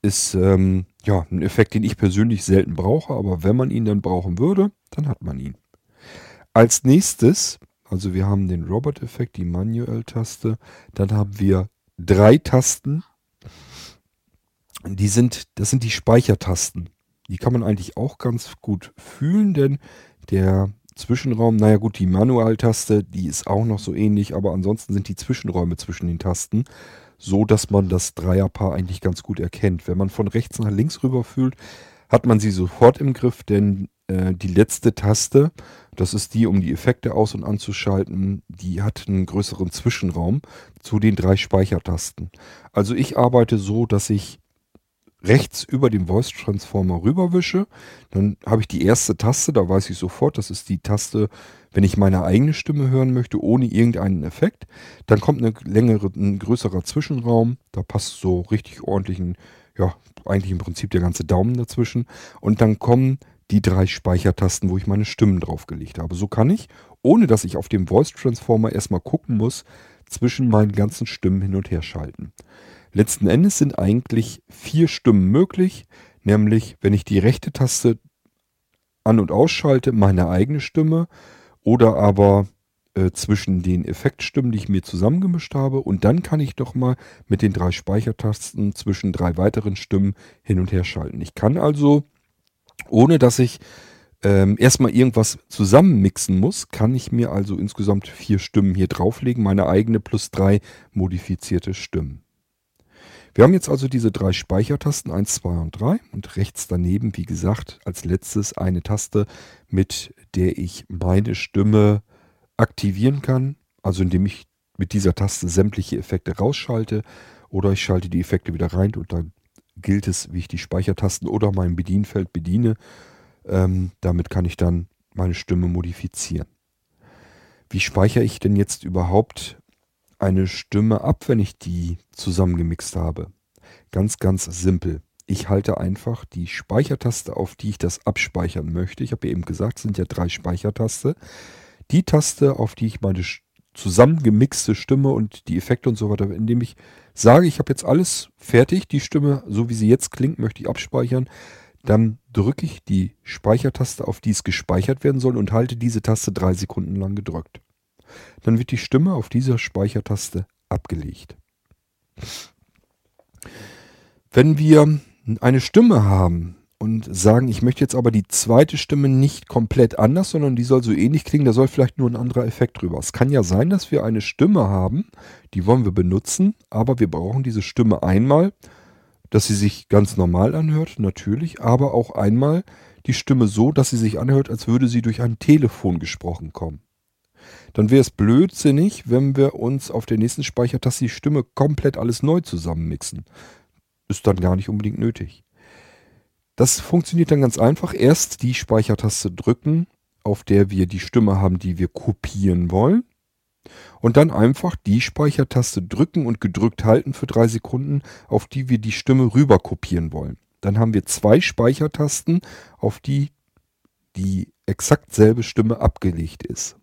Ist ähm, ja ein Effekt, den ich persönlich selten brauche, aber wenn man ihn dann brauchen würde, dann hat man ihn. Als nächstes, also wir haben den Robot-Effekt, die Manual-Taste, dann haben wir drei Tasten. Die sind, das sind die Speichertasten. Die kann man eigentlich auch ganz gut fühlen, denn der Zwischenraum, naja gut, die Manualtaste, die ist auch noch so ähnlich, aber ansonsten sind die Zwischenräume zwischen den Tasten so, dass man das Dreierpaar eigentlich ganz gut erkennt. Wenn man von rechts nach links rüber fühlt, hat man sie sofort im Griff, denn äh, die letzte Taste, das ist die, um die Effekte aus- und anzuschalten, die hat einen größeren Zwischenraum zu den drei Speichertasten. Also ich arbeite so, dass ich rechts über den Voice Transformer rüberwische. Dann habe ich die erste Taste, da weiß ich sofort, das ist die Taste, wenn ich meine eigene Stimme hören möchte, ohne irgendeinen Effekt. Dann kommt eine längere, ein größerer Zwischenraum, da passt so richtig ordentlich ein, ja, eigentlich im Prinzip der ganze Daumen dazwischen. Und dann kommen die drei Speichertasten, wo ich meine Stimmen draufgelegt habe. So kann ich, ohne dass ich auf dem Voice Transformer erstmal gucken muss, zwischen meinen ganzen Stimmen hin und her schalten. Letzten Endes sind eigentlich vier Stimmen möglich, nämlich wenn ich die rechte Taste an- und ausschalte, meine eigene Stimme oder aber äh, zwischen den Effektstimmen, die ich mir zusammengemischt habe und dann kann ich doch mal mit den drei Speichertasten zwischen drei weiteren Stimmen hin und her schalten. Ich kann also ohne dass ich ähm, erstmal irgendwas zusammenmixen muss, kann ich mir also insgesamt vier Stimmen hier drauflegen, meine eigene plus drei modifizierte Stimmen. Wir haben jetzt also diese drei Speichertasten 1, 2 und 3 und rechts daneben, wie gesagt, als letztes eine Taste, mit der ich meine Stimme aktivieren kann, also indem ich mit dieser Taste sämtliche Effekte rausschalte oder ich schalte die Effekte wieder rein und dann gilt es, wie ich die Speichertasten oder mein Bedienfeld bediene. Ähm, damit kann ich dann meine Stimme modifizieren. Wie speichere ich denn jetzt überhaupt eine Stimme ab, wenn ich die zusammengemixt habe? Ganz, ganz simpel. Ich halte einfach die Speichertaste, auf die ich das abspeichern möchte. Ich habe ja eben gesagt, es sind ja drei Speichertaste. Die Taste, auf die ich meine zusammengemixte Stimme und die Effekte und so weiter, indem ich sage, ich habe jetzt alles fertig, die Stimme, so wie sie jetzt klingt, möchte ich abspeichern, dann drücke ich die Speichertaste, auf die es gespeichert werden soll und halte diese Taste drei Sekunden lang gedrückt. Dann wird die Stimme auf dieser Speichertaste abgelegt. Wenn wir eine Stimme haben, und sagen, ich möchte jetzt aber die zweite Stimme nicht komplett anders, sondern die soll so ähnlich klingen, da soll vielleicht nur ein anderer Effekt drüber. Es kann ja sein, dass wir eine Stimme haben, die wollen wir benutzen, aber wir brauchen diese Stimme einmal, dass sie sich ganz normal anhört, natürlich, aber auch einmal die Stimme so, dass sie sich anhört, als würde sie durch ein Telefon gesprochen kommen. Dann wäre es blödsinnig, wenn wir uns auf der nächsten Speichertaste die Stimme komplett alles neu zusammenmixen. Ist dann gar nicht unbedingt nötig. Das funktioniert dann ganz einfach. Erst die Speichertaste drücken, auf der wir die Stimme haben, die wir kopieren wollen. Und dann einfach die Speichertaste drücken und gedrückt halten für drei Sekunden, auf die wir die Stimme rüber kopieren wollen. Dann haben wir zwei Speichertasten, auf die die exakt selbe Stimme abgelegt ist.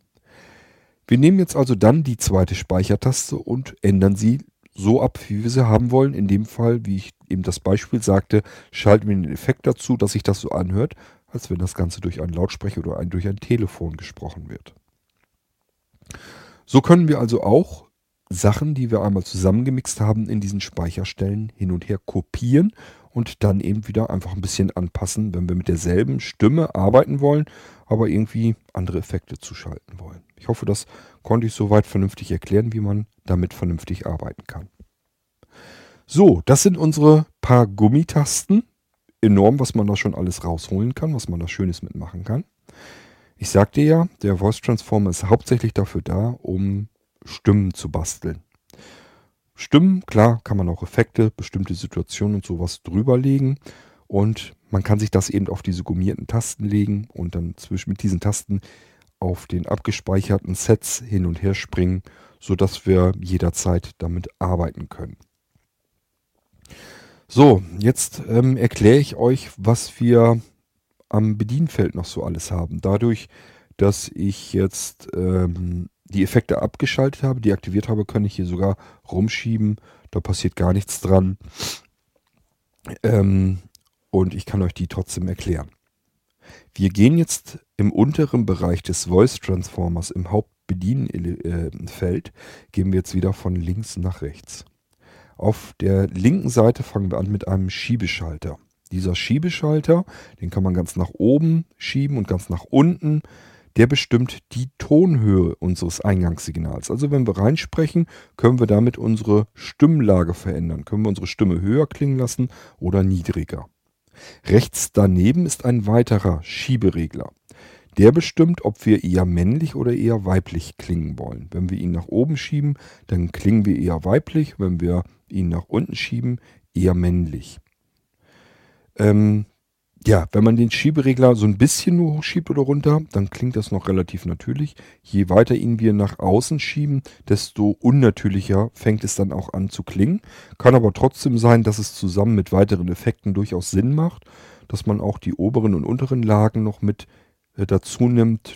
Wir nehmen jetzt also dann die zweite Speichertaste und ändern sie so ab, wie wir sie haben wollen. In dem Fall, wie ich eben das Beispiel sagte, schalten wir den Effekt dazu, dass sich das so anhört, als wenn das Ganze durch einen Lautsprecher oder ein, durch ein Telefon gesprochen wird. So können wir also auch Sachen, die wir einmal zusammengemixt haben, in diesen Speicherstellen hin und her kopieren und dann eben wieder einfach ein bisschen anpassen, wenn wir mit derselben Stimme arbeiten wollen, aber irgendwie andere Effekte zuschalten wollen. Ich hoffe, das konnte ich soweit vernünftig erklären, wie man damit vernünftig arbeiten kann. So, das sind unsere paar Gummitasten. Enorm, was man da schon alles rausholen kann, was man da Schönes mitmachen kann. Ich sagte ja, der Voice Transformer ist hauptsächlich dafür da, um Stimmen zu basteln. Stimmen, klar, kann man auch Effekte, bestimmte Situationen und sowas drüberlegen. Und man kann sich das eben auf diese gummierten Tasten legen und dann zwischen mit diesen Tasten auf den abgespeicherten Sets hin und her springen, sodass wir jederzeit damit arbeiten können. So, jetzt ähm, erkläre ich euch, was wir am Bedienfeld noch so alles haben. Dadurch, dass ich jetzt ähm, die Effekte abgeschaltet habe, deaktiviert habe, kann ich hier sogar rumschieben. Da passiert gar nichts dran. Ähm, und ich kann euch die trotzdem erklären. Wir gehen jetzt im unteren Bereich des Voice Transformers im Hauptbedienfeld, gehen wir jetzt wieder von links nach rechts. Auf der linken Seite fangen wir an mit einem Schiebeschalter. Dieser Schiebeschalter, den kann man ganz nach oben schieben und ganz nach unten. Der bestimmt die Tonhöhe unseres Eingangssignals. Also wenn wir reinsprechen, können wir damit unsere Stimmlage verändern. Können wir unsere Stimme höher klingen lassen oder niedriger. Rechts daneben ist ein weiterer Schieberegler. Der bestimmt, ob wir eher männlich oder eher weiblich klingen wollen. Wenn wir ihn nach oben schieben, dann klingen wir eher weiblich. Wenn wir ihn nach unten schieben, eher männlich. Ähm, ja, wenn man den Schieberegler so ein bisschen nur hochschiebt oder runter, dann klingt das noch relativ natürlich. Je weiter ihn wir nach außen schieben, desto unnatürlicher fängt es dann auch an zu klingen. Kann aber trotzdem sein, dass es zusammen mit weiteren Effekten durchaus Sinn macht, dass man auch die oberen und unteren Lagen noch mit äh, dazu nimmt.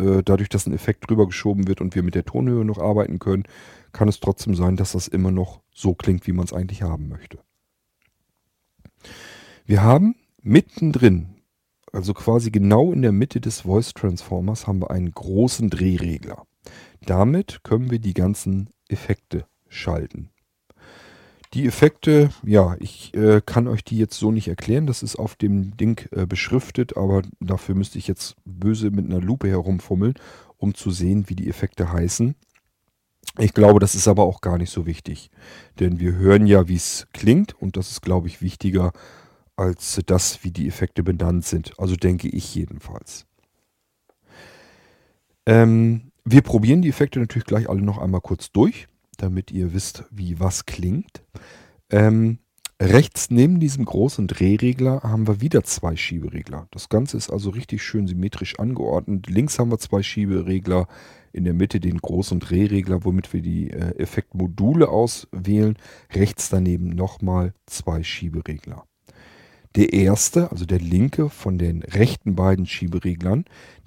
Äh, dadurch, dass ein Effekt drüber geschoben wird und wir mit der Tonhöhe noch arbeiten können, kann es trotzdem sein, dass das immer noch so klingt, wie man es eigentlich haben möchte. Wir haben mittendrin, also quasi genau in der Mitte des Voice Transformers, haben wir einen großen Drehregler. Damit können wir die ganzen Effekte schalten. Die Effekte, ja, ich äh, kann euch die jetzt so nicht erklären. Das ist auf dem Ding äh, beschriftet, aber dafür müsste ich jetzt böse mit einer Lupe herumfummeln, um zu sehen, wie die Effekte heißen. Ich glaube, das ist aber auch gar nicht so wichtig. Denn wir hören ja, wie es klingt und das ist, glaube ich, wichtiger als das, wie die Effekte benannt sind. Also denke ich jedenfalls. Ähm, wir probieren die Effekte natürlich gleich alle noch einmal kurz durch, damit ihr wisst, wie was klingt. Ähm, rechts neben diesem großen Drehregler haben wir wieder zwei Schieberegler. Das Ganze ist also richtig schön symmetrisch angeordnet. Links haben wir zwei Schieberegler, in der Mitte den großen Drehregler, womit wir die äh, Effektmodule auswählen. Rechts daneben nochmal zwei Schieberegler. Der erste, also der linke von den rechten beiden Schiebereglern,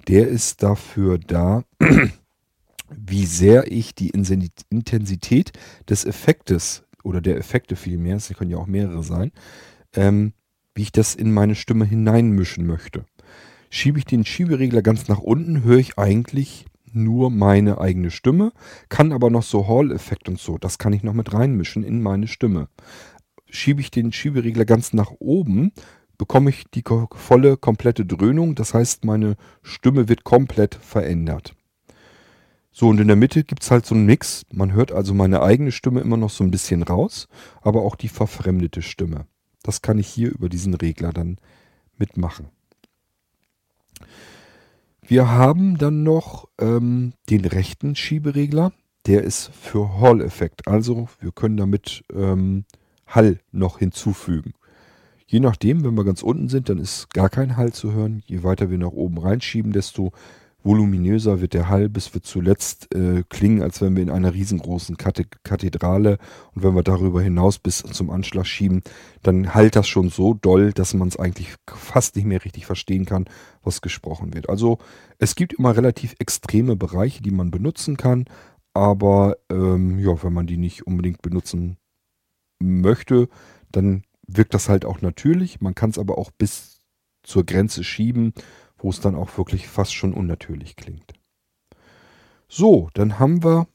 der ist dafür da, wie sehr ich die Intensität des Effektes oder der Effekte vielmehr, es können ja auch mehrere sein, ähm, wie ich das in meine Stimme hineinmischen möchte. Schiebe ich den Schieberegler ganz nach unten, höre ich eigentlich nur meine eigene Stimme, kann aber noch so Hall-Effekt und so, das kann ich noch mit reinmischen in meine Stimme. Schiebe ich den Schieberegler ganz nach oben, bekomme ich die volle, komplette Dröhnung, das heißt, meine Stimme wird komplett verändert. So, und in der Mitte gibt es halt so einen Mix. Man hört also meine eigene Stimme immer noch so ein bisschen raus, aber auch die verfremdete Stimme. Das kann ich hier über diesen Regler dann mitmachen. Wir haben dann noch ähm, den rechten Schieberegler. Der ist für Hall-Effekt. Also wir können damit ähm, Hall noch hinzufügen. Je nachdem, wenn wir ganz unten sind, dann ist gar kein Hall zu hören. Je weiter wir nach oben reinschieben, desto voluminöser wird der Hall, bis wir zuletzt äh, klingen, als wenn wir in einer riesengroßen Kathedrale und wenn wir darüber hinaus bis zum Anschlag schieben, dann halt das schon so doll, dass man es eigentlich fast nicht mehr richtig verstehen kann, was gesprochen wird. Also es gibt immer relativ extreme Bereiche, die man benutzen kann, aber ähm, ja, wenn man die nicht unbedingt benutzen möchte, dann wirkt das halt auch natürlich. Man kann es aber auch bis zur Grenze schieben wo es dann auch wirklich fast schon unnatürlich klingt. So, dann haben wir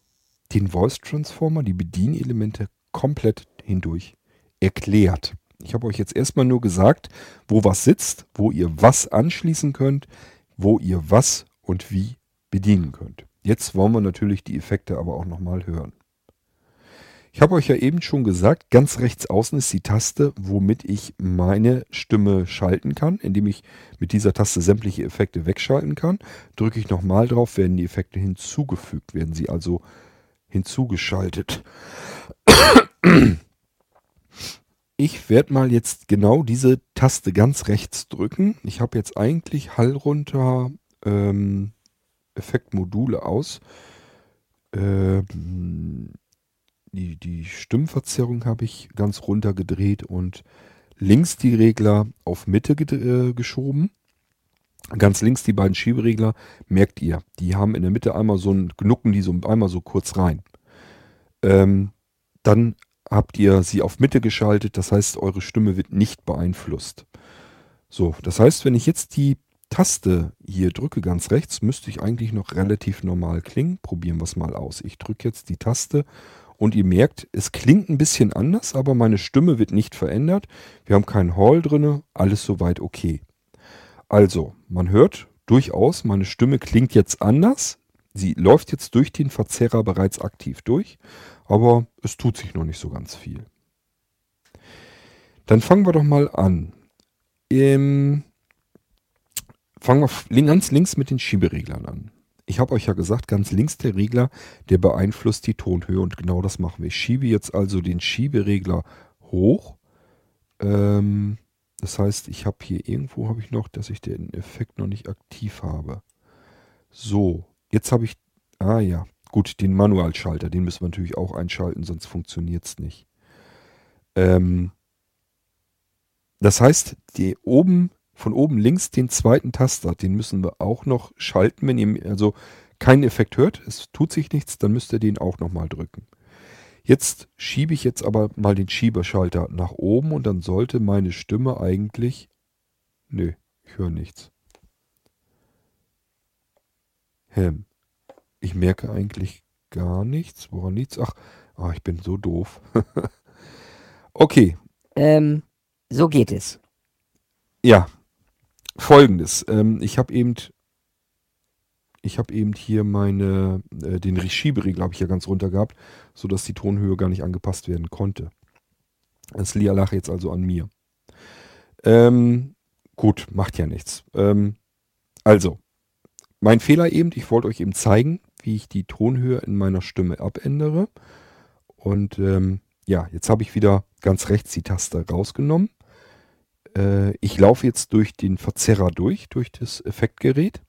den Voice Transformer, die Bedienelemente komplett hindurch erklärt. Ich habe euch jetzt erstmal nur gesagt, wo was sitzt, wo ihr was anschließen könnt, wo ihr was und wie bedienen könnt. Jetzt wollen wir natürlich die Effekte aber auch nochmal hören. Ich habe euch ja eben schon gesagt, ganz rechts außen ist die Taste, womit ich meine Stimme schalten kann, indem ich mit dieser Taste sämtliche Effekte wegschalten kann. Drücke ich nochmal drauf, werden die Effekte hinzugefügt, werden sie also hinzugeschaltet. Ich werde mal jetzt genau diese Taste ganz rechts drücken. Ich habe jetzt eigentlich Hall runter ähm, Effektmodule aus. Ähm, die, die Stimmverzerrung habe ich ganz runter gedreht und links die Regler auf Mitte äh, geschoben. Ganz links die beiden Schieberegler, merkt ihr, die haben in der Mitte einmal so ein, knucken die so einmal so kurz rein. Ähm, dann habt ihr sie auf Mitte geschaltet, das heißt, eure Stimme wird nicht beeinflusst. So, das heißt, wenn ich jetzt die Taste hier drücke ganz rechts, müsste ich eigentlich noch relativ normal klingen. Probieren wir es mal aus. Ich drücke jetzt die Taste und ihr merkt, es klingt ein bisschen anders, aber meine Stimme wird nicht verändert. Wir haben keinen Hall drin, alles soweit okay. Also, man hört durchaus, meine Stimme klingt jetzt anders. Sie läuft jetzt durch den Verzerrer bereits aktiv durch, aber es tut sich noch nicht so ganz viel. Dann fangen wir doch mal an. Ähm, fangen wir ganz links mit den Schiebereglern an. Ich habe euch ja gesagt, ganz links der Regler, der beeinflusst die Tonhöhe und genau das machen wir. Ich schiebe jetzt also den Schieberegler hoch. Ähm, das heißt, ich habe hier irgendwo habe ich noch, dass ich den Effekt noch nicht aktiv habe. So, jetzt habe ich, ah ja, gut, den Manualschalter, den müssen wir natürlich auch einschalten, sonst funktioniert es nicht. Ähm, das heißt, die oben von oben links den zweiten Taster, den müssen wir auch noch schalten. Wenn ihr also keinen Effekt hört, es tut sich nichts, dann müsst ihr den auch nochmal drücken. Jetzt schiebe ich jetzt aber mal den Schieberschalter nach oben und dann sollte meine Stimme eigentlich... Nö, ich höre nichts. Hm. Ich merke eigentlich gar nichts. Woran nichts? Ach, ah, ich bin so doof. okay. Ähm, so geht es. Ja, folgendes. Ähm, ich habe eben, ich habe eben hier meine, äh, den Schieberegler habe ich ja ganz runter gehabt, sodass die Tonhöhe gar nicht angepasst werden konnte. Das Lia lache jetzt also an mir. Ähm, gut, macht ja nichts. Ähm, also, mein Fehler eben, ich wollte euch eben zeigen, wie ich die Tonhöhe in meiner Stimme abändere. Und ähm, ja, jetzt habe ich wieder ganz rechts die Taste rausgenommen äh, ich laufe jetzt durch den Verzerrer durch, durch das Effektgerät,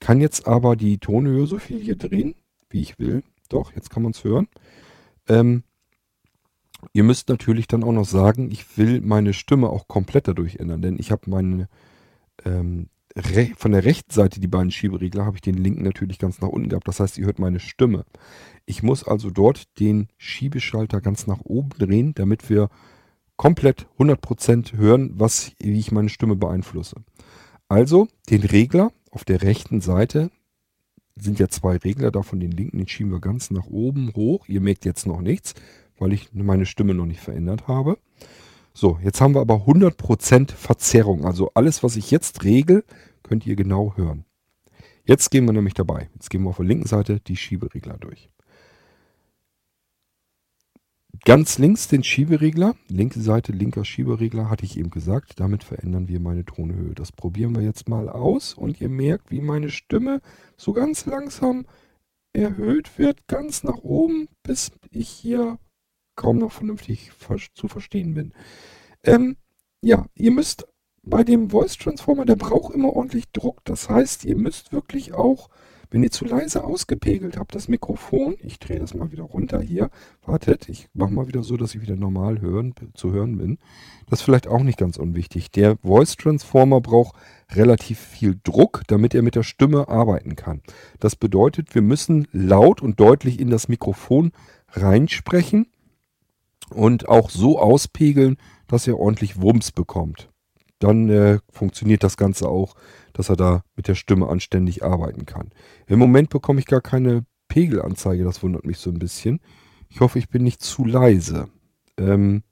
kann jetzt aber die Tonhöhe so viel hier drehen, wie ich will. Doch, jetzt kann man es hören. Ähm, ihr müsst natürlich dann auch noch sagen, ich will meine Stimme auch komplett dadurch ändern, denn ich habe meine ähm, von der rechten Seite die beiden Schieberegler habe ich den linken natürlich ganz nach unten gehabt. Das heißt, ihr hört meine Stimme. Ich muss also dort den Schiebeschalter ganz nach oben drehen, damit wir komplett 100% hören, was, wie ich meine Stimme beeinflusse. Also den Regler auf der rechten Seite sind ja zwei Regler davon. Den linken, den schieben wir ganz nach oben hoch. Ihr merkt jetzt noch nichts, weil ich meine Stimme noch nicht verändert habe. So, jetzt haben wir aber 100% Verzerrung. Also alles, was ich jetzt regel, könnt ihr genau hören. Jetzt gehen wir nämlich dabei. Jetzt gehen wir auf der linken Seite die Schieberegler durch. Ganz links den Schieberegler, linke Seite linker Schieberegler, hatte ich eben gesagt. Damit verändern wir meine Tonhöhe. Das probieren wir jetzt mal aus und ihr merkt, wie meine Stimme so ganz langsam erhöht wird, ganz nach oben, bis ich hier kaum noch vernünftig zu verstehen bin. Ähm, ja, ihr müsst bei dem Voice Transformer, der braucht immer ordentlich Druck. Das heißt, ihr müsst wirklich auch, wenn ihr zu leise ausgepegelt habt, das Mikrofon, ich drehe das mal wieder runter hier, wartet, ich mache mal wieder so, dass ich wieder normal hören, zu hören bin. Das ist vielleicht auch nicht ganz unwichtig. Der Voice Transformer braucht relativ viel Druck, damit er mit der Stimme arbeiten kann. Das bedeutet, wir müssen laut und deutlich in das Mikrofon reinsprechen und auch so auspegeln, dass er ordentlich Wumms bekommt. Dann äh, funktioniert das Ganze auch, dass er da mit der Stimme anständig arbeiten kann. Im Moment bekomme ich gar keine Pegelanzeige, das wundert mich so ein bisschen. Ich hoffe, ich bin nicht zu leise. Ähm,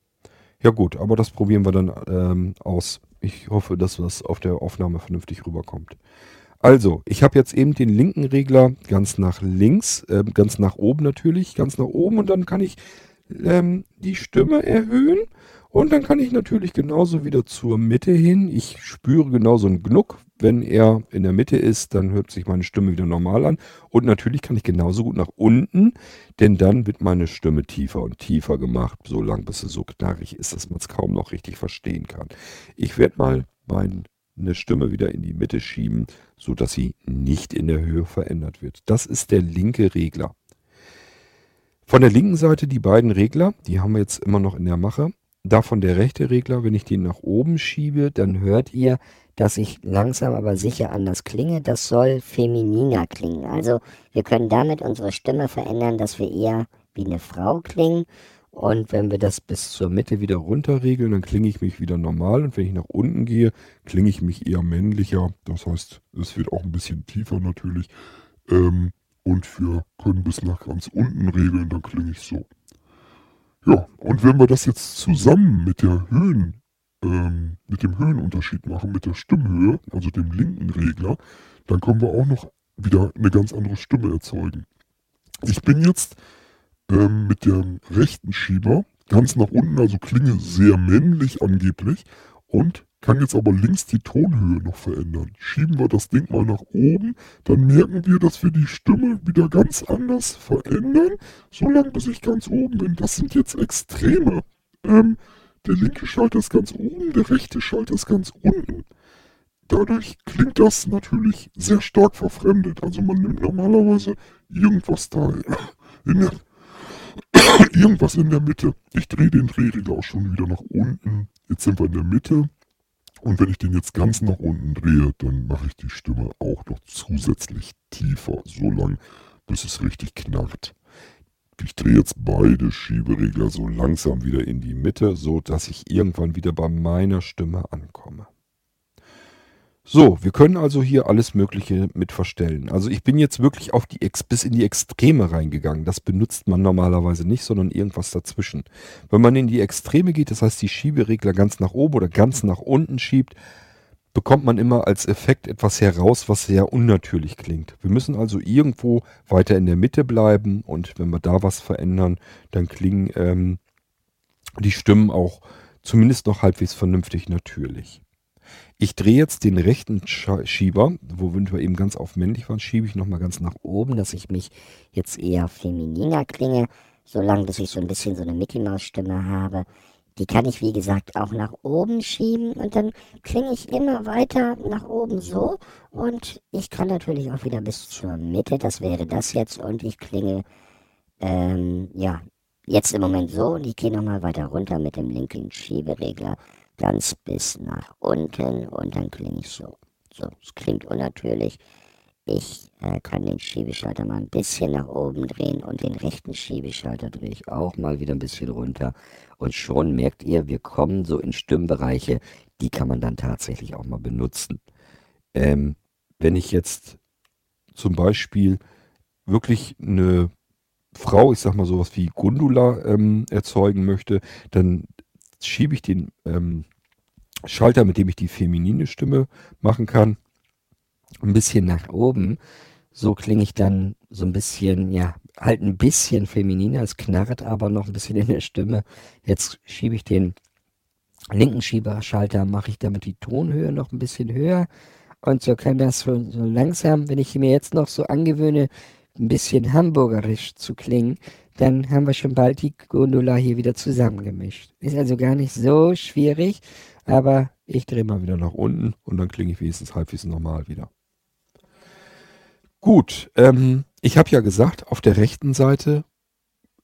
ja gut, aber das probieren wir dann ähm, aus. Ich hoffe, dass das auf der Aufnahme vernünftig rüberkommt. Also, ich habe jetzt eben den linken Regler ganz nach links, äh, ganz nach oben natürlich, ganz nach oben und dann kann ich ähm, die Stimme erhöhen und dann kann ich natürlich genauso wieder zur Mitte hin. Ich spüre genauso einen Gnuck. Wenn er in der Mitte ist, dann hört sich meine Stimme wieder normal an. Und natürlich kann ich genauso gut nach unten, denn dann wird meine Stimme tiefer und tiefer gemacht, so lang bis sie so knarrig ist, dass man es kaum noch richtig verstehen kann. Ich werde mal meine Stimme wieder in die Mitte schieben, sodass sie nicht in der Höhe verändert wird. Das ist der linke Regler. Von der linken Seite die beiden Regler, die haben wir jetzt immer noch in der Mache. Davon der rechte Regler, wenn ich den nach oben schiebe, dann hört ihr, dass ich langsam aber sicher anders klinge. Das soll femininer klingen. Also wir können damit unsere Stimme verändern, dass wir eher wie eine Frau klingen. Und wenn wir das bis zur Mitte wieder runterregeln, dann klinge ich mich wieder normal. Und wenn ich nach unten gehe, klinge ich mich eher männlicher. Das heißt, es wird auch ein bisschen tiefer natürlich. Ähm, und wir können bis nach ganz unten regeln, dann klinge ich so. Ja, und wenn wir das jetzt zusammen mit der Höhen, ähm, mit dem Höhenunterschied machen, mit der Stimmhöhe, also dem linken Regler, dann können wir auch noch wieder eine ganz andere Stimme erzeugen. Ich bin jetzt ähm, mit dem rechten Schieber ganz nach unten, also klinge sehr männlich angeblich und kann jetzt aber links die Tonhöhe noch verändern. Schieben wir das Ding mal nach oben, dann merken wir, dass wir die Stimme wieder ganz anders verändern, solange bis ich ganz oben bin. Das sind jetzt Extreme. Ähm, der linke Schalter ist ganz oben, der rechte Schalter ist ganz unten. Dadurch klingt das natürlich sehr stark verfremdet. Also man nimmt normalerweise irgendwas da in der, irgendwas in der Mitte. Ich drehe den Drehregler auch schon wieder nach unten. Jetzt sind wir in der Mitte. Und wenn ich den jetzt ganz nach unten drehe, dann mache ich die Stimme auch noch zusätzlich tiefer, so lang, bis es richtig knarrt. Ich drehe jetzt beide Schieberegler so langsam wieder in die Mitte, so dass ich irgendwann wieder bei meiner Stimme ankomme. So, wir können also hier alles Mögliche mit verstellen. Also ich bin jetzt wirklich auf die Ex bis in die Extreme reingegangen. Das benutzt man normalerweise nicht, sondern irgendwas dazwischen. Wenn man in die Extreme geht, das heißt die Schieberegler ganz nach oben oder ganz nach unten schiebt, bekommt man immer als Effekt etwas heraus, was sehr unnatürlich klingt. Wir müssen also irgendwo weiter in der Mitte bleiben und wenn wir da was verändern, dann klingen ähm, die Stimmen auch zumindest noch halbwegs vernünftig natürlich. Ich drehe jetzt den rechten Schieber, wo wir eben ganz auf männlich waren, schiebe ich nochmal ganz nach oben, dass ich mich jetzt eher femininer klinge, solange bis ich so ein bisschen so eine Mickey Maus Stimme habe. Die kann ich, wie gesagt, auch nach oben schieben und dann klinge ich immer weiter nach oben so. Und ich kann natürlich auch wieder bis zur Mitte, das wäre das jetzt, und ich klinge, ähm, ja, jetzt im Moment so und ich gehe nochmal weiter runter mit dem linken Schieberegler ganz bis nach unten und dann klinge ich so. So, es klingt unnatürlich. Ich äh, kann den Schiebeschalter mal ein bisschen nach oben drehen und den rechten Schiebeschalter drehe ich auch mal wieder ein bisschen runter. Und schon merkt ihr, wir kommen so in Stimmbereiche, die kann man dann tatsächlich auch mal benutzen. Ähm, wenn ich jetzt zum Beispiel wirklich eine Frau, ich sag mal sowas wie Gundula ähm, erzeugen möchte, dann schiebe ich den ähm, Schalter, mit dem ich die feminine Stimme machen kann, ein bisschen nach oben. So klinge ich dann so ein bisschen, ja, halt ein bisschen femininer. Es knarrt aber noch ein bisschen in der Stimme. Jetzt schiebe ich den linken Schieberschalter, mache ich damit die Tonhöhe noch ein bisschen höher. Und so kann das so, so langsam, wenn ich mir jetzt noch so angewöhne, ein bisschen hamburgerisch zu klingen, dann haben wir schon bald die Gondola hier wieder zusammengemischt. Ist also gar nicht so schwierig, aber ich drehe mal wieder nach unten und dann klinge ich wenigstens halbwegs normal wieder. Gut, ähm, ich habe ja gesagt, auf der rechten Seite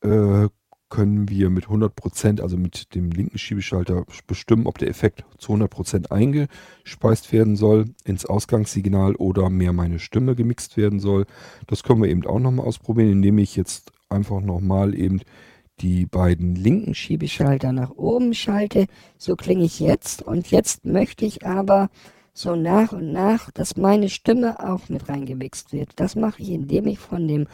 äh, können wir mit 100%, also mit dem linken Schiebeschalter bestimmen, ob der Effekt zu 100% eingespeist werden soll ins Ausgangssignal oder mehr meine Stimme gemixt werden soll. Das können wir eben auch nochmal ausprobieren, indem ich jetzt einfach nochmal eben die beiden linken Schiebeschalter nach oben schalte. So klinge ich jetzt. Und jetzt möchte ich aber so nach und nach, dass meine Stimme auch mit reingemixt wird. Das mache ich, indem ich von dem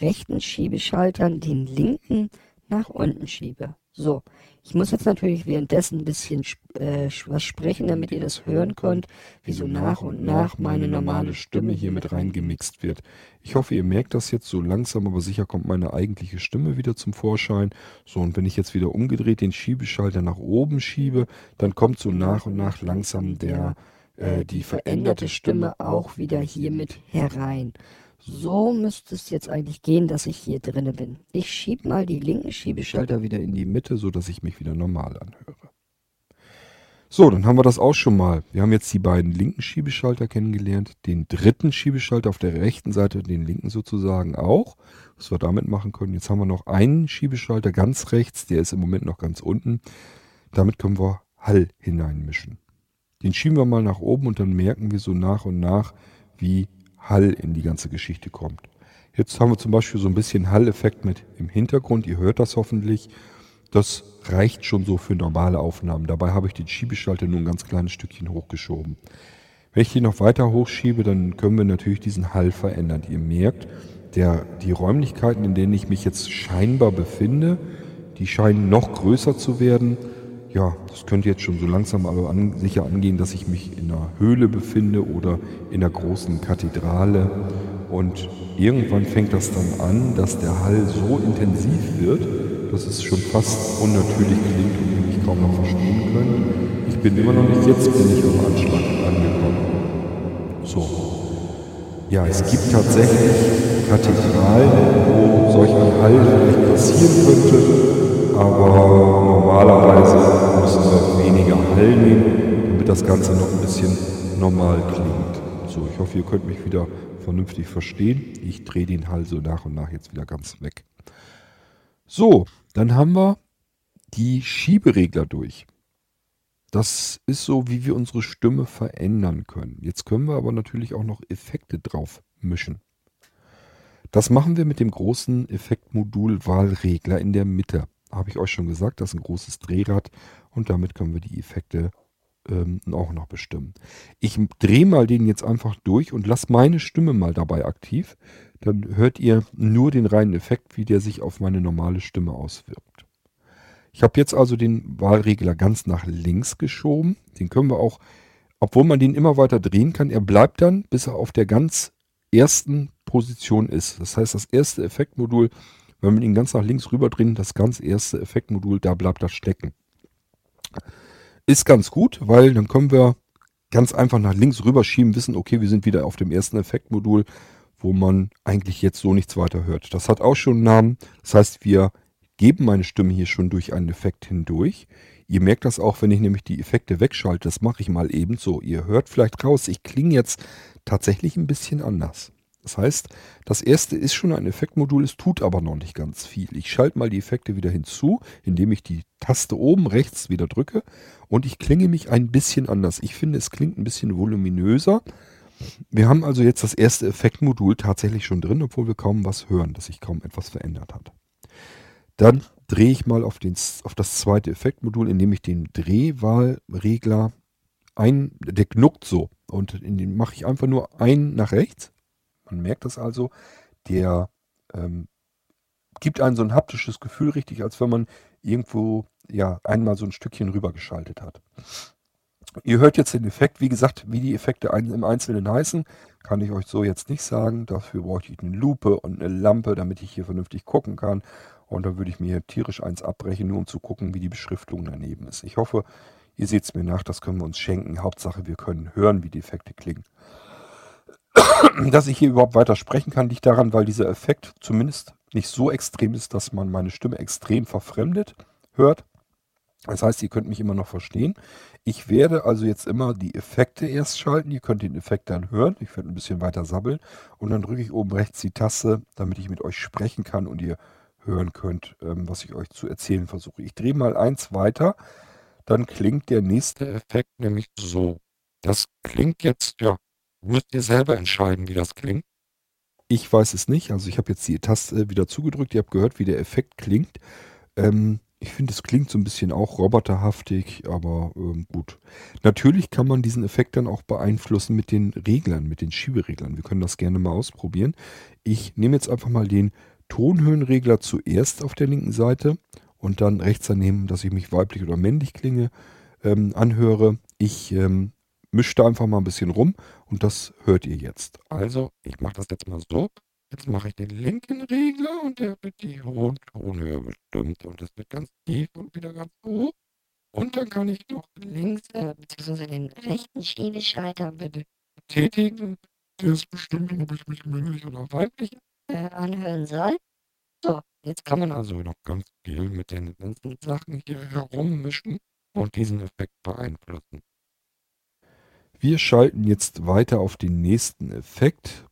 rechten Schiebeschalter den linken nach unten schiebe. So, ich muss jetzt natürlich währenddessen ein bisschen äh, was sprechen, damit ihr das hören könnt, wie so nach und nach meine normale Stimme hier mit reingemixt wird. Ich hoffe, ihr merkt das jetzt so langsam, aber sicher kommt meine eigentliche Stimme wieder zum Vorschein. So, und wenn ich jetzt wieder umgedreht den Schiebeschalter nach oben schiebe, dann kommt so nach und nach langsam der, äh, die veränderte Stimme auch wieder hier mit herein. So müsste es jetzt eigentlich gehen, dass ich hier drinne bin. Ich schiebe mal die linken Schiebeschalter wieder in die Mitte, sodass ich mich wieder normal anhöre. So, dann haben wir das auch schon mal. Wir haben jetzt die beiden linken Schiebeschalter kennengelernt, den dritten Schiebeschalter auf der rechten Seite, den linken sozusagen auch, was wir damit machen können. Jetzt haben wir noch einen Schiebeschalter ganz rechts, der ist im Moment noch ganz unten. Damit können wir Hall hineinmischen. Den schieben wir mal nach oben und dann merken wir so nach und nach, wie Hall in die ganze Geschichte kommt. Jetzt haben wir zum Beispiel so ein bisschen Hall-Effekt mit im Hintergrund. Ihr hört das hoffentlich. Das reicht schon so für normale Aufnahmen. Dabei habe ich den Schiebeschalter nur ein ganz kleines Stückchen hochgeschoben. Wenn ich den noch weiter hochschiebe, dann können wir natürlich diesen Hall verändern. Ihr merkt, der, die Räumlichkeiten, in denen ich mich jetzt scheinbar befinde, die scheinen noch größer zu werden ja, das könnte jetzt schon so langsam aber an, sicher angehen, dass ich mich in einer Höhle befinde oder in einer großen Kathedrale. Und irgendwann fängt das dann an, dass der Hall so intensiv wird, dass es schon fast unnatürlich klingt und ihr mich kaum noch verstehen könnt. Ich bin immer noch nicht, jetzt bin ich am Anschlag angekommen. So. Ja, es gibt tatsächlich Kathedralen, wo solch ein Hall vielleicht passieren könnte, aber normalerweise müssen wir weniger Hall nehmen, damit das Ganze noch ein bisschen normal klingt. So, ich hoffe, ihr könnt mich wieder vernünftig verstehen. Ich drehe den Hall so nach und nach jetzt wieder ganz weg. So, dann haben wir die Schieberegler durch. Das ist so, wie wir unsere Stimme verändern können. Jetzt können wir aber natürlich auch noch Effekte drauf mischen. Das machen wir mit dem großen Effektmodul Wahlregler in der Mitte habe ich euch schon gesagt, das ist ein großes Drehrad und damit können wir die Effekte ähm, auch noch bestimmen. Ich drehe mal den jetzt einfach durch und lasse meine Stimme mal dabei aktiv. Dann hört ihr nur den reinen Effekt, wie der sich auf meine normale Stimme auswirkt. Ich habe jetzt also den Wahlregler ganz nach links geschoben. Den können wir auch, obwohl man den immer weiter drehen kann, er bleibt dann, bis er auf der ganz ersten Position ist. Das heißt, das erste Effektmodul wenn wir ihn ganz nach links rüber drehen, das ganz erste Effektmodul, da bleibt das stecken. Ist ganz gut, weil dann können wir ganz einfach nach links rüberschieben, wissen, okay, wir sind wieder auf dem ersten Effektmodul, wo man eigentlich jetzt so nichts weiter hört. Das hat auch schon einen Namen. Das heißt, wir geben meine Stimme hier schon durch einen Effekt hindurch. Ihr merkt das auch, wenn ich nämlich die Effekte wegschalte. Das mache ich mal eben so. Ihr hört vielleicht raus, ich klinge jetzt tatsächlich ein bisschen anders. Das heißt, das erste ist schon ein Effektmodul, es tut aber noch nicht ganz viel. Ich schalte mal die Effekte wieder hinzu, indem ich die Taste oben rechts wieder drücke und ich klinge mich ein bisschen anders. Ich finde, es klingt ein bisschen voluminöser. Wir haben also jetzt das erste Effektmodul tatsächlich schon drin, obwohl wir kaum was hören, dass sich kaum etwas verändert hat. Dann drehe ich mal auf, den, auf das zweite Effektmodul, indem ich den Drehwahlregler ein, der knuckt so und den mache ich einfach nur ein nach rechts man merkt das also, der ähm, gibt einem so ein haptisches Gefühl, richtig, als wenn man irgendwo ja einmal so ein Stückchen rübergeschaltet hat. Ihr hört jetzt den Effekt, wie gesagt, wie die Effekte im Einzelnen heißen, kann ich euch so jetzt nicht sagen. Dafür brauche ich eine Lupe und eine Lampe, damit ich hier vernünftig gucken kann. Und dann würde ich mir tierisch eins abbrechen, nur um zu gucken, wie die Beschriftung daneben ist. Ich hoffe, ihr seht es mir nach, das können wir uns schenken. Hauptsache, wir können hören, wie die Effekte klingen. Dass ich hier überhaupt weiter sprechen kann, liegt daran, weil dieser Effekt zumindest nicht so extrem ist, dass man meine Stimme extrem verfremdet hört. Das heißt, ihr könnt mich immer noch verstehen. Ich werde also jetzt immer die Effekte erst schalten. Ihr könnt den Effekt dann hören. Ich werde ein bisschen weiter sabbeln. Und dann drücke ich oben rechts die Taste, damit ich mit euch sprechen kann und ihr hören könnt, ähm, was ich euch zu erzählen versuche. Ich drehe mal eins weiter. Dann klingt der nächste Effekt nämlich so. Das klingt jetzt, ja, Müsst ihr selber entscheiden, wie das klingt. Ich weiß es nicht. Also ich habe jetzt die Taste wieder zugedrückt. Ihr habt gehört, wie der Effekt klingt. Ähm, ich finde, es klingt so ein bisschen auch roboterhaftig, aber ähm, gut. Natürlich kann man diesen Effekt dann auch beeinflussen mit den Reglern, mit den Schiebereglern. Wir können das gerne mal ausprobieren. Ich nehme jetzt einfach mal den Tonhöhenregler zuerst auf der linken Seite und dann rechts daneben, dass ich mich weiblich oder männlich klinge, ähm, anhöre. Ich ähm, mischt da einfach mal ein bisschen rum und das hört ihr jetzt. Also, ich mache das jetzt mal so. Jetzt mache ich den linken Regler und der wird die hohe Tonhöhe bestimmt. Und das wird ganz tief und wieder ganz hoch. Und dann kann ich noch links äh, bzw. den rechten Schiebeschalter betätigen. Der ist bestimmt, ob ich mich männlich oder weiblich äh, anhören soll. So, jetzt kann man also noch ganz viel mit den ganzen Sachen hier herummischen und diesen Effekt beeinflussen. Wir schalten jetzt weiter auf den nächsten Effekt.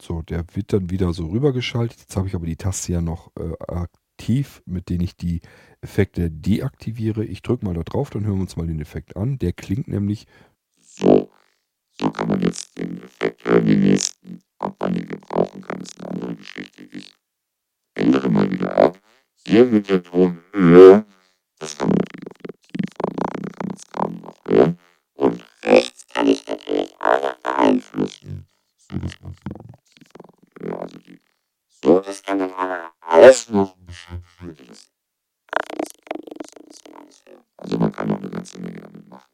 So, der wird dann wieder so rübergeschaltet. Jetzt habe ich aber die Taste ja noch äh, aktiv, mit denen ich die Effekte deaktiviere. Ich drücke mal da drauf, dann hören wir uns mal den Effekt an. Der klingt nämlich so. So kann man jetzt den Effekt hören. Den nächsten, ob man ihn gebrauchen kann, ist eine andere Geschichte. Ich ändere mal wieder ab. Hier wird der Ton höher. Das kann man beeinflussen. So dass man so ja, also die, so kann dann aber alles noch ein bisschen schwieriges. Also man kann noch eine ganze Menge damit machen.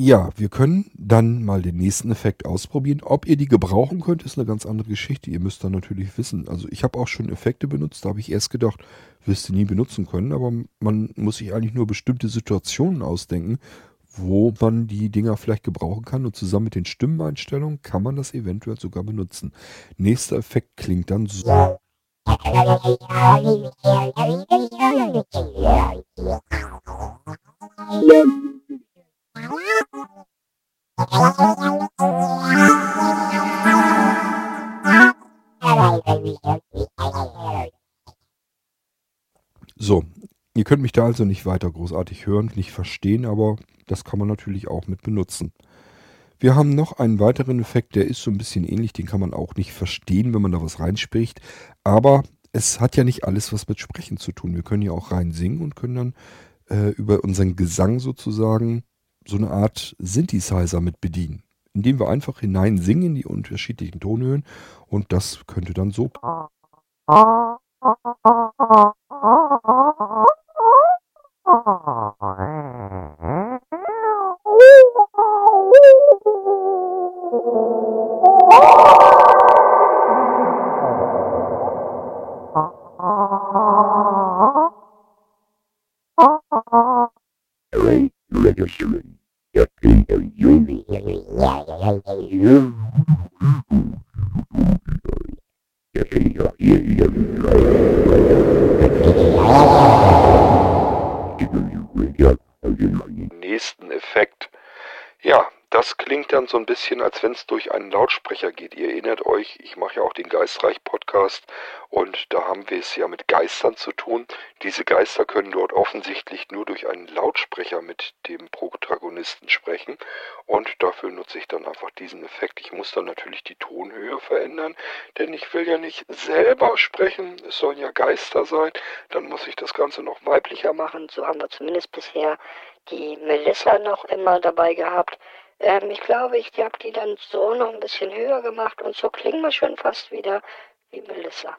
Ja, wir können dann mal den nächsten Effekt ausprobieren. Ob ihr die gebrauchen könnt, ist eine ganz andere Geschichte. Ihr müsst dann natürlich wissen. Also ich habe auch schon Effekte benutzt, da habe ich erst gedacht, wirst du nie benutzen können. Aber man muss sich eigentlich nur bestimmte Situationen ausdenken, wo man die Dinger vielleicht gebrauchen kann. Und zusammen mit den Stimmeneinstellungen kann man das eventuell sogar benutzen. Nächster Effekt klingt dann so. So, ihr könnt mich da also nicht weiter großartig hören, nicht verstehen, aber das kann man natürlich auch mit benutzen. Wir haben noch einen weiteren Effekt, der ist so ein bisschen ähnlich, den kann man auch nicht verstehen, wenn man da was reinspricht, aber es hat ja nicht alles was mit Sprechen zu tun. Wir können ja auch rein singen und können dann äh, über unseren Gesang sozusagen so eine Art Synthesizer mit bedienen, indem wir einfach hinein singen in die unterschiedlichen Tonhöhen und das könnte dann so. Nächsten Effekt. So ein bisschen, als wenn es durch einen Lautsprecher geht. Ihr erinnert euch, ich mache ja auch den Geistreich-Podcast und da haben wir es ja mit Geistern zu tun. Diese Geister können dort offensichtlich nur durch einen Lautsprecher mit dem Protagonisten sprechen und dafür nutze ich dann einfach diesen Effekt. Ich muss dann natürlich die Tonhöhe verändern, denn ich will ja nicht selber sprechen, es sollen ja Geister sein. Dann muss ich das Ganze noch weiblicher machen. So haben wir zumindest bisher die Melissa noch immer dabei gehabt. Ähm, ich glaube, ich habe die dann so noch ein bisschen höher gemacht und so klingen wir schon fast wieder wie Melissa.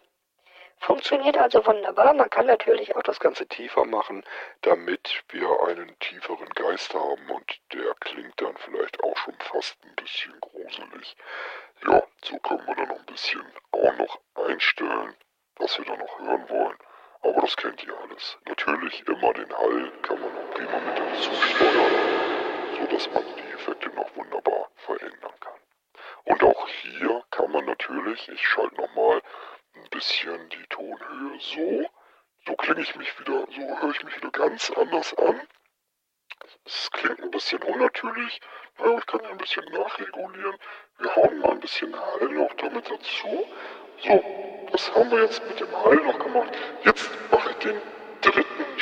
Funktioniert also wunderbar. Man kann natürlich auch das Ganze tiefer machen, damit wir einen tieferen Geist haben und der klingt dann vielleicht auch schon fast ein bisschen gruselig. Ja, so können wir dann noch ein bisschen auch noch einstellen, was wir dann noch hören wollen. Aber das kennt ihr alles. Natürlich immer den Hall kann man auch prima mit dazu steuern, sodass man die Effekte noch wunderbar verändern kann. Und auch hier kann man natürlich, ich schalte nochmal ein bisschen die Tonhöhe so. So klinge ich mich wieder, so höre ich mich wieder ganz anders an. Es klingt ein bisschen unnatürlich, aber ich kann ja ein bisschen nachregulieren. Wir hauen mal ein bisschen Hall noch damit dazu. So, das haben wir jetzt mit dem Hall noch gemacht. Jetzt mache ich den dritten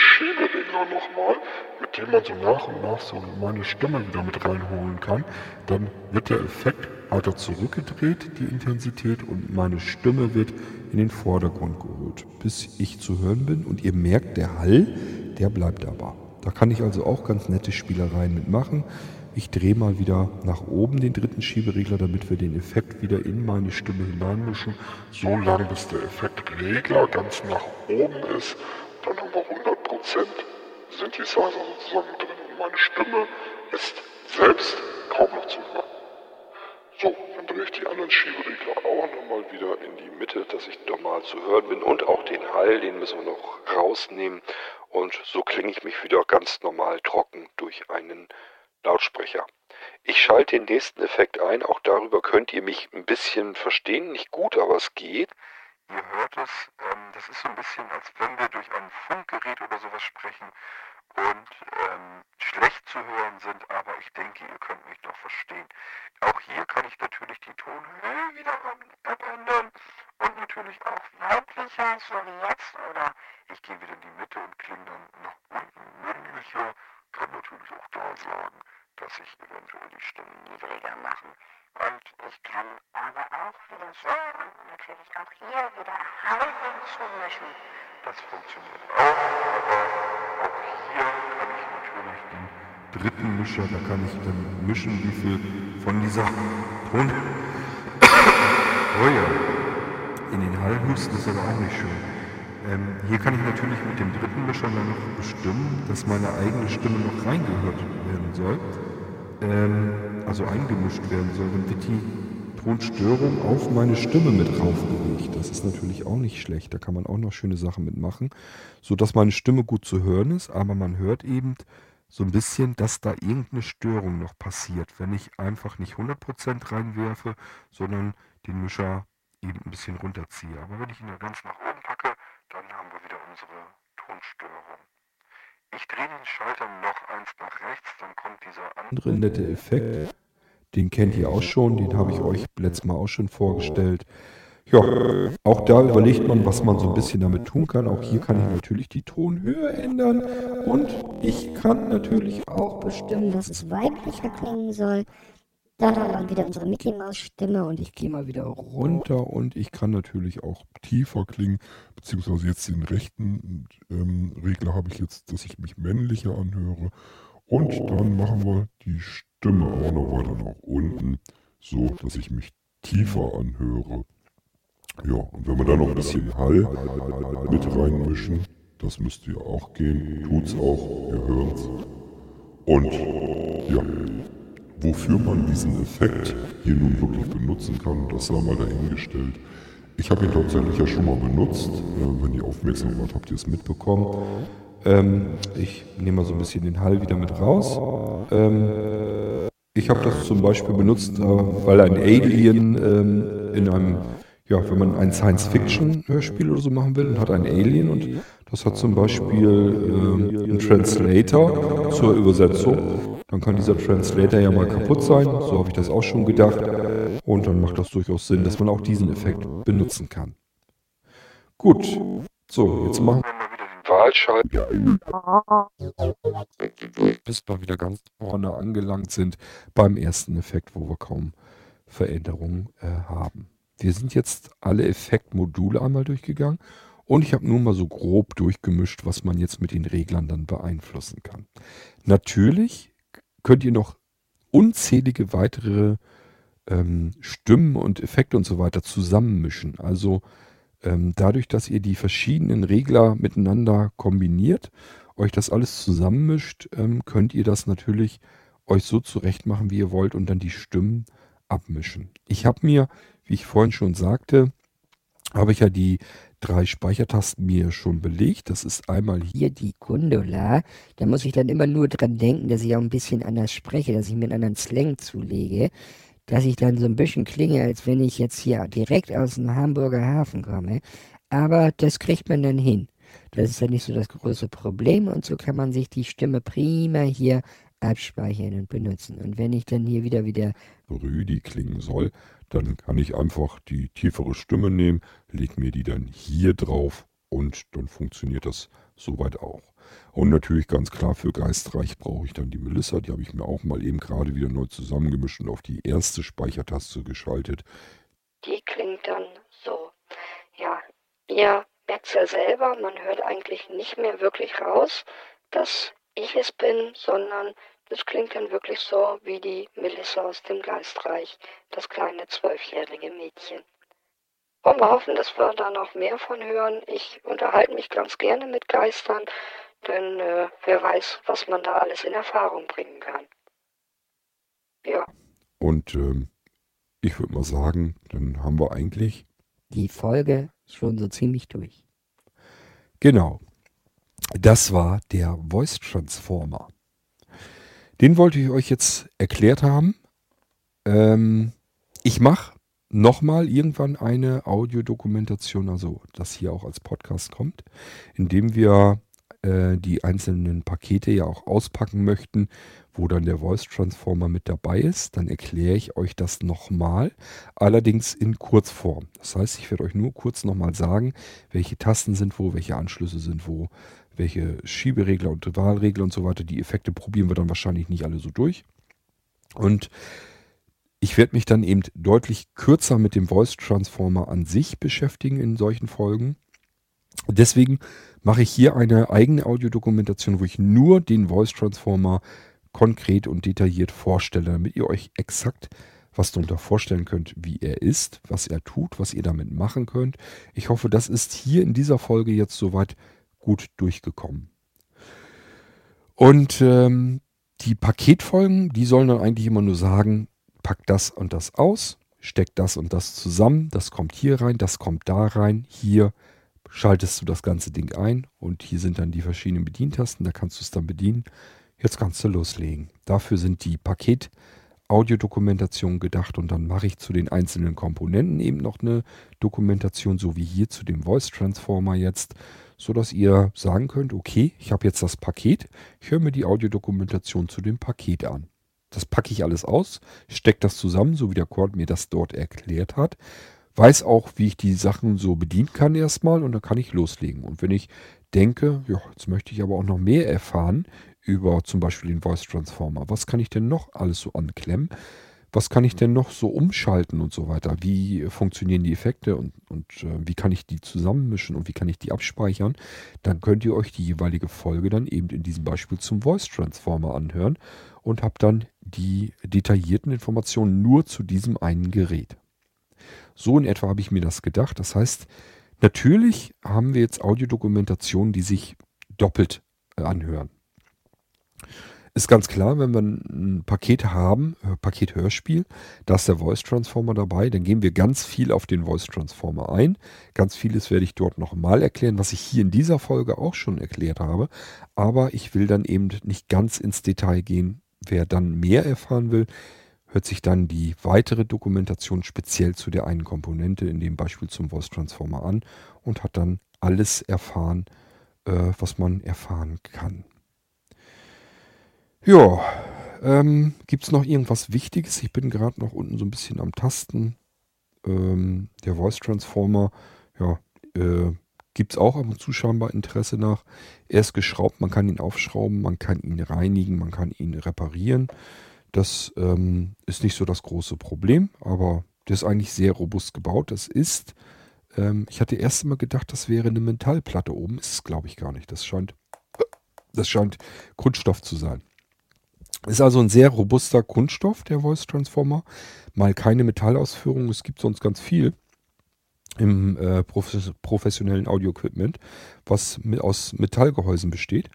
Schieberegler nochmal, mit dem man so nach und nach so meine Stimme wieder mit reinholen kann. Dann wird der Effekt weiter zurückgedreht, die Intensität, und meine Stimme wird in den Vordergrund geholt, bis ich zu hören bin. Und ihr merkt, der Hall, der bleibt aber. Da kann ich also auch ganz nette Spielereien mitmachen. Ich drehe mal wieder nach oben den dritten Schieberegler, damit wir den Effekt wieder in meine Stimme hineinmischen, so lange bis der Effektregler ganz nach oben ist dann haben wir 100% Synthesizer sozusagen drin und meine Stimme ist selbst kaum noch zu hören. So, dann drehe ich die anderen Schieberegler auch nochmal wieder in die Mitte, dass ich normal zu hören bin und auch den Hall, den müssen wir noch rausnehmen und so klinge ich mich wieder ganz normal trocken durch einen Lautsprecher. Ich schalte den nächsten Effekt ein, auch darüber könnt ihr mich ein bisschen verstehen, nicht gut, aber es geht. Ihr hört es, ähm, das ist so ein bisschen, als wenn wir durch ein Funkgerät oder sowas sprechen und ähm, schlecht zu hören sind, aber ich denke, ihr könnt mich doch verstehen. Auch hier kann ich natürlich die Tonhöhe wieder abändern und natürlich auch weiblicher, so wie jetzt, oder ich gehe wieder in die Mitte und klinge dann nach unten männlicher, kann natürlich auch da sagen, dass ich eventuell die Stimme niedriger machen ich kann aber auch wieder so natürlich auch hier wieder Hall hinzumischen. Das funktioniert auch, aber auch hier kann ich natürlich den dritten Mischer, da kann ich dann mischen, wie viel von dieser Ton... ja, in den Hall husten ist aber auch nicht schön. Ähm, hier kann ich natürlich mit dem dritten Mischer dann noch bestimmen, dass meine eigene Stimme noch reingehört werden soll ähm, also eingemischt werden soll, dann wird die Tonstörung auf meine Stimme mit raufgelegt. Das ist natürlich auch nicht schlecht. Da kann man auch noch schöne Sachen mitmachen, sodass meine Stimme gut zu hören ist, aber man hört eben so ein bisschen, dass da irgendeine Störung noch passiert, wenn ich einfach nicht 100% reinwerfe, sondern den Mischer eben ein bisschen runterziehe. Aber wenn ich ihn da ganz nach oben packe, dann haben wir wieder unsere Tonstörung. Ich drehe den Schalter noch eins nach rechts, dann kommt dieser andere nette Effekt. Den kennt ihr auch schon, den habe ich euch letztes Mal auch schon vorgestellt. Ja, auch da überlegt man, was man so ein bisschen damit tun kann. Auch hier kann ich natürlich die Tonhöhe ändern und ich kann natürlich auch bestimmen, dass es weiblicher klingen soll. Wir wieder unsere Mickey Maus Stimme und ich gehe mal wieder runter und ich kann natürlich auch tiefer klingen, beziehungsweise jetzt den rechten ähm, Regler habe ich jetzt, dass ich mich männlicher anhöre. Und dann machen wir die Stimme auch noch weiter nach unten, so dass ich mich tiefer anhöre. Ja, und wenn wir dann noch ein bisschen Hall mit reinmischen, das müsste ja auch gehen, tut's auch, wir hören's. Und ja, Wofür man diesen Effekt hier nun wirklich benutzen kann, das sei mal dahingestellt. Ich habe ihn tatsächlich ja schon mal benutzt. Äh, wenn ihr aufmerksam wart, habt ihr es mitbekommen. Ähm, ich nehme mal so ein bisschen den Hall wieder mit raus. Ähm, ich habe das zum Beispiel benutzt, äh, weil ein Alien ähm, in einem, ja, wenn man ein Science-Fiction-Hörspiel oder so machen will und hat ein Alien und das hat zum Beispiel äh, einen Translator zur Übersetzung. Dann kann dieser Translator ja mal kaputt sein, so habe ich das auch schon gedacht. Und dann macht das durchaus Sinn, dass man auch diesen Effekt benutzen kann. Gut, so, jetzt machen wir mal wieder den Wahlschalter. Bis wir wieder ganz vorne angelangt sind beim ersten Effekt, wo wir kaum Veränderungen äh, haben. Wir sind jetzt alle Effektmodule einmal durchgegangen und ich habe nur mal so grob durchgemischt, was man jetzt mit den Reglern dann beeinflussen kann. Natürlich könnt ihr noch unzählige weitere ähm, Stimmen und Effekte und so weiter zusammenmischen. Also ähm, dadurch, dass ihr die verschiedenen Regler miteinander kombiniert, euch das alles zusammenmischt, ähm, könnt ihr das natürlich euch so zurecht machen, wie ihr wollt und dann die Stimmen abmischen. Ich habe mir, wie ich vorhin schon sagte, habe ich ja die drei Speichertasten mir schon belegt. Das ist einmal hier die Gundula. Da muss ich dann immer nur dran denken, dass ich auch ein bisschen anders spreche, dass ich mir einen anderen Slang zulege, dass ich dann so ein bisschen klinge, als wenn ich jetzt hier direkt aus dem Hamburger Hafen komme. Aber das kriegt man dann hin. Das ist ja nicht so das große Problem und so kann man sich die Stimme prima hier abspeichern und benutzen. Und wenn ich dann hier wieder wieder Rüdi klingen soll, dann kann ich einfach die tiefere Stimme nehmen, leg mir die dann hier drauf und dann funktioniert das soweit auch. Und natürlich ganz klar für Geistreich brauche ich dann die Melissa, die habe ich mir auch mal eben gerade wieder neu zusammengemischt und auf die erste Speichertaste geschaltet. Die klingt dann so. Ja, ihr merkt ja selber, man hört eigentlich nicht mehr wirklich raus, dass ich es bin, sondern das klingt dann wirklich so wie die Melissa aus dem Geistreich, das kleine zwölfjährige Mädchen. Und wir hoffen, dass wir da noch mehr von hören. Ich unterhalte mich ganz gerne mit Geistern, denn äh, wer weiß, was man da alles in Erfahrung bringen kann. Ja. Und ähm, ich würde mal sagen, dann haben wir eigentlich die Folge schon so ziemlich durch. Genau. Das war der Voice Transformer. Den wollte ich euch jetzt erklärt haben. Ähm, ich mache nochmal irgendwann eine Audiodokumentation, also das hier auch als Podcast kommt, indem wir äh, die einzelnen Pakete ja auch auspacken möchten, wo dann der Voice Transformer mit dabei ist. Dann erkläre ich euch das nochmal, allerdings in Kurzform. Das heißt, ich werde euch nur kurz nochmal sagen, welche Tasten sind wo, welche Anschlüsse sind wo, welche Schieberegler und Wahlregler und so weiter. Die Effekte probieren wir dann wahrscheinlich nicht alle so durch. Und ich werde mich dann eben deutlich kürzer mit dem Voice Transformer an sich beschäftigen in solchen Folgen. Deswegen mache ich hier eine eigene Audiodokumentation, wo ich nur den Voice Transformer konkret und detailliert vorstelle, damit ihr euch exakt was darunter vorstellen könnt, wie er ist, was er tut, was ihr damit machen könnt. Ich hoffe, das ist hier in dieser Folge jetzt soweit gut durchgekommen. Und ähm, die Paketfolgen, die sollen dann eigentlich immer nur sagen, pack das und das aus, steck das und das zusammen, das kommt hier rein, das kommt da rein, hier schaltest du das ganze Ding ein und hier sind dann die verschiedenen Bedientasten, da kannst du es dann bedienen. Jetzt kannst du loslegen. Dafür sind die Paket Audiodokumentation gedacht und dann mache ich zu den einzelnen Komponenten eben noch eine Dokumentation, so wie hier zu dem Voice Transformer jetzt so dass ihr sagen könnt, okay, ich habe jetzt das Paket, ich höre mir die Audiodokumentation zu dem Paket an. Das packe ich alles aus, stecke das zusammen, so wie der Cord mir das dort erklärt hat, weiß auch, wie ich die Sachen so bedienen kann erstmal und dann kann ich loslegen. Und wenn ich denke, ja, jetzt möchte ich aber auch noch mehr erfahren über zum Beispiel den Voice Transformer, was kann ich denn noch alles so anklemmen? was kann ich denn noch so umschalten und so weiter? Wie funktionieren die Effekte und, und äh, wie kann ich die zusammenmischen und wie kann ich die abspeichern? Dann könnt ihr euch die jeweilige Folge dann eben in diesem Beispiel zum Voice Transformer anhören und habt dann die detaillierten Informationen nur zu diesem einen Gerät. So in etwa habe ich mir das gedacht. Das heißt, natürlich haben wir jetzt Audiodokumentationen, die sich doppelt äh, anhören ist ganz klar, wenn wir ein Paket haben, äh, Paket Hörspiel, da ist der Voice Transformer dabei, dann gehen wir ganz viel auf den Voice Transformer ein. Ganz vieles werde ich dort nochmal erklären, was ich hier in dieser Folge auch schon erklärt habe. Aber ich will dann eben nicht ganz ins Detail gehen. Wer dann mehr erfahren will, hört sich dann die weitere Dokumentation speziell zu der einen Komponente, in dem Beispiel zum Voice Transformer an und hat dann alles erfahren, äh, was man erfahren kann. Ja, ähm, gibt es noch irgendwas Wichtiges? Ich bin gerade noch unten so ein bisschen am Tasten. Ähm, der Voice Transformer, ja, äh, gibt es auch ab und zu scheinbar Interesse nach. Er ist geschraubt, man kann ihn aufschrauben, man kann ihn reinigen, man kann ihn reparieren. Das ähm, ist nicht so das große Problem, aber der ist eigentlich sehr robust gebaut. Das ist, ähm, ich hatte erst immer gedacht, das wäre eine Metallplatte oben. Ist es, glaube ich, gar nicht. Das scheint, das scheint Kunststoff zu sein. Ist also ein sehr robuster Kunststoff, der Voice Transformer. Mal keine Metallausführung, es gibt sonst ganz viel im äh, professionellen Audio-Equipment, was mit, aus Metallgehäusen besteht.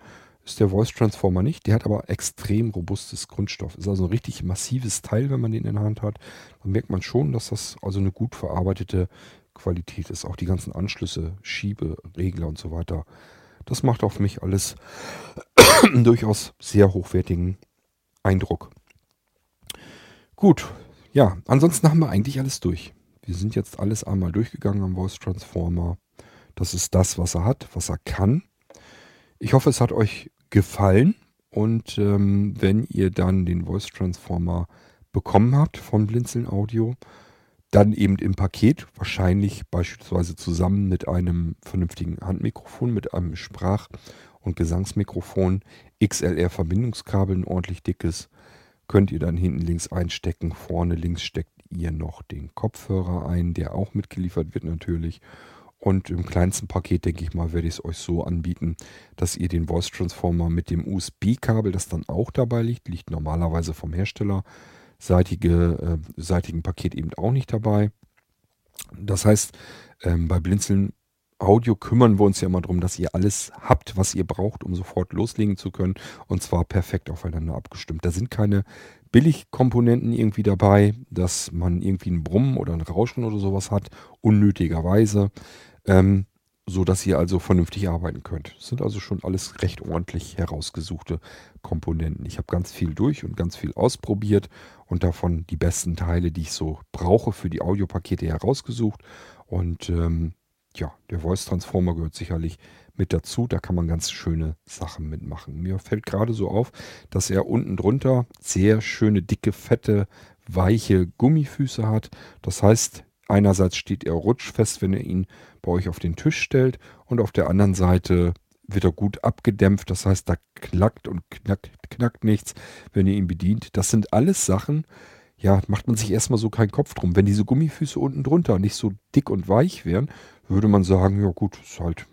Ist der Voice Transformer nicht. Der hat aber extrem robustes Kunststoff. Ist also ein richtig massives Teil, wenn man den in der Hand hat. Dann merkt man schon, dass das also eine gut verarbeitete Qualität ist. Auch die ganzen Anschlüsse, Schiebe, Regler und so weiter. Das macht auf mich alles durchaus sehr hochwertigen Eindruck. Gut, ja, ansonsten haben wir eigentlich alles durch. Wir sind jetzt alles einmal durchgegangen am Voice Transformer. Das ist das, was er hat, was er kann. Ich hoffe, es hat euch gefallen. Und ähm, wenn ihr dann den Voice Transformer bekommen habt von Blinzeln Audio, dann eben im Paket, wahrscheinlich beispielsweise zusammen mit einem vernünftigen Handmikrofon, mit einem Sprach- und Gesangsmikrofon, XLR-Verbindungskabel, ein ordentlich dickes, könnt ihr dann hinten links einstecken. Vorne links steckt ihr noch den Kopfhörer ein, der auch mitgeliefert wird natürlich. Und im kleinsten Paket, denke ich mal, werde ich es euch so anbieten, dass ihr den Voice Transformer mit dem USB-Kabel, das dann auch dabei liegt, liegt normalerweise vom Hersteller, seitige, äh, seitigen Paket eben auch nicht dabei. Das heißt, ähm, bei Blinzeln Audio kümmern wir uns ja immer darum, dass ihr alles habt, was ihr braucht, um sofort loslegen zu können. Und zwar perfekt aufeinander abgestimmt. Da sind keine Billigkomponenten irgendwie dabei, dass man irgendwie ein Brummen oder ein Rauschen oder sowas hat, unnötigerweise, ähm, so dass ihr also vernünftig arbeiten könnt. Das sind also schon alles recht ordentlich herausgesuchte Komponenten. Ich habe ganz viel durch und ganz viel ausprobiert und davon die besten Teile, die ich so brauche für die Audiopakete herausgesucht. Und ähm, ja, der Voice Transformer gehört sicherlich mit dazu. Da kann man ganz schöne Sachen mitmachen. Mir fällt gerade so auf, dass er unten drunter sehr schöne, dicke, fette, weiche Gummifüße hat. Das heißt, einerseits steht er rutschfest, wenn ihr ihn bei euch auf den Tisch stellt und auf der anderen Seite wird er gut abgedämpft. Das heißt, da knackt und knackt, knackt nichts, wenn ihr ihn bedient. Das sind alles Sachen, ja, macht man sich erstmal so keinen Kopf drum. Wenn diese Gummifüße unten drunter nicht so dick und weich wären, würde man sagen, ja gut, ist halt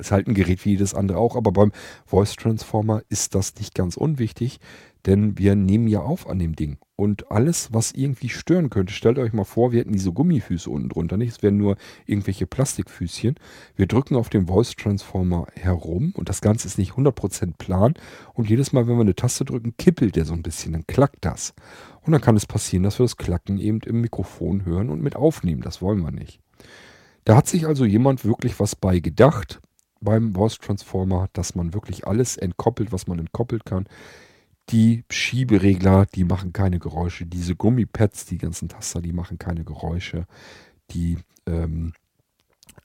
ist halt ein Gerät wie jedes andere auch, aber beim Voice Transformer ist das nicht ganz unwichtig, denn wir nehmen ja auf an dem Ding. Und alles, was irgendwie stören könnte, stellt euch mal vor, wir hätten diese Gummifüße unten drunter nicht, es wären nur irgendwelche Plastikfüßchen. Wir drücken auf dem Voice Transformer herum und das Ganze ist nicht 100% plan und jedes Mal, wenn wir eine Taste drücken, kippelt der so ein bisschen, dann klackt das. Und dann kann es passieren, dass wir das Klacken eben im Mikrofon hören und mit aufnehmen. Das wollen wir nicht. Da hat sich also jemand wirklich was bei gedacht beim Voice Transformer, dass man wirklich alles entkoppelt, was man entkoppelt kann. Die Schieberegler, die machen keine Geräusche. Diese Gummipads, die ganzen Taster, die machen keine Geräusche. Die ähm,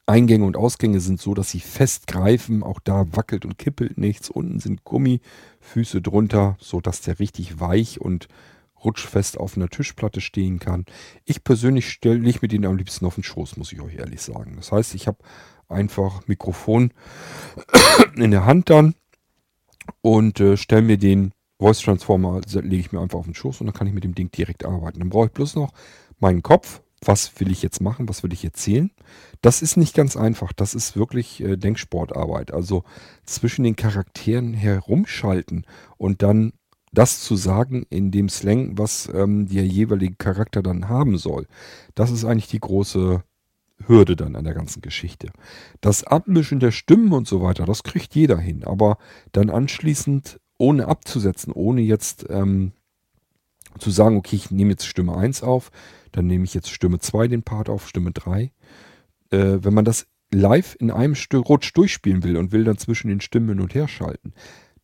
Eingänge und Ausgänge sind so, dass sie fest greifen. Auch da wackelt und kippelt nichts. Unten sind Gummifüße drunter, sodass der richtig weich und rutschfest auf einer Tischplatte stehen kann. Ich persönlich stelle nicht mit ihnen am liebsten auf den Schoß, muss ich euch ehrlich sagen. Das heißt, ich habe einfach Mikrofon in der Hand dann und äh, stelle mir den Voice Transformer, lege ich mir einfach auf den Schoß und dann kann ich mit dem Ding direkt arbeiten. Dann brauche ich bloß noch meinen Kopf. Was will ich jetzt machen? Was will ich erzählen? Das ist nicht ganz einfach. Das ist wirklich äh, Denksportarbeit. Also zwischen den Charakteren herumschalten und dann das zu sagen in dem Slang, was ähm, der jeweilige Charakter dann haben soll. Das ist eigentlich die große Hürde dann an der ganzen Geschichte. Das Abmischen der Stimmen und so weiter, das kriegt jeder hin. Aber dann anschließend, ohne abzusetzen, ohne jetzt ähm, zu sagen, okay, ich nehme jetzt Stimme 1 auf, dann nehme ich jetzt Stimme 2 den Part auf, Stimme 3. Äh, wenn man das live in einem Rutsch durchspielen will und will dann zwischen den Stimmen hin und her schalten,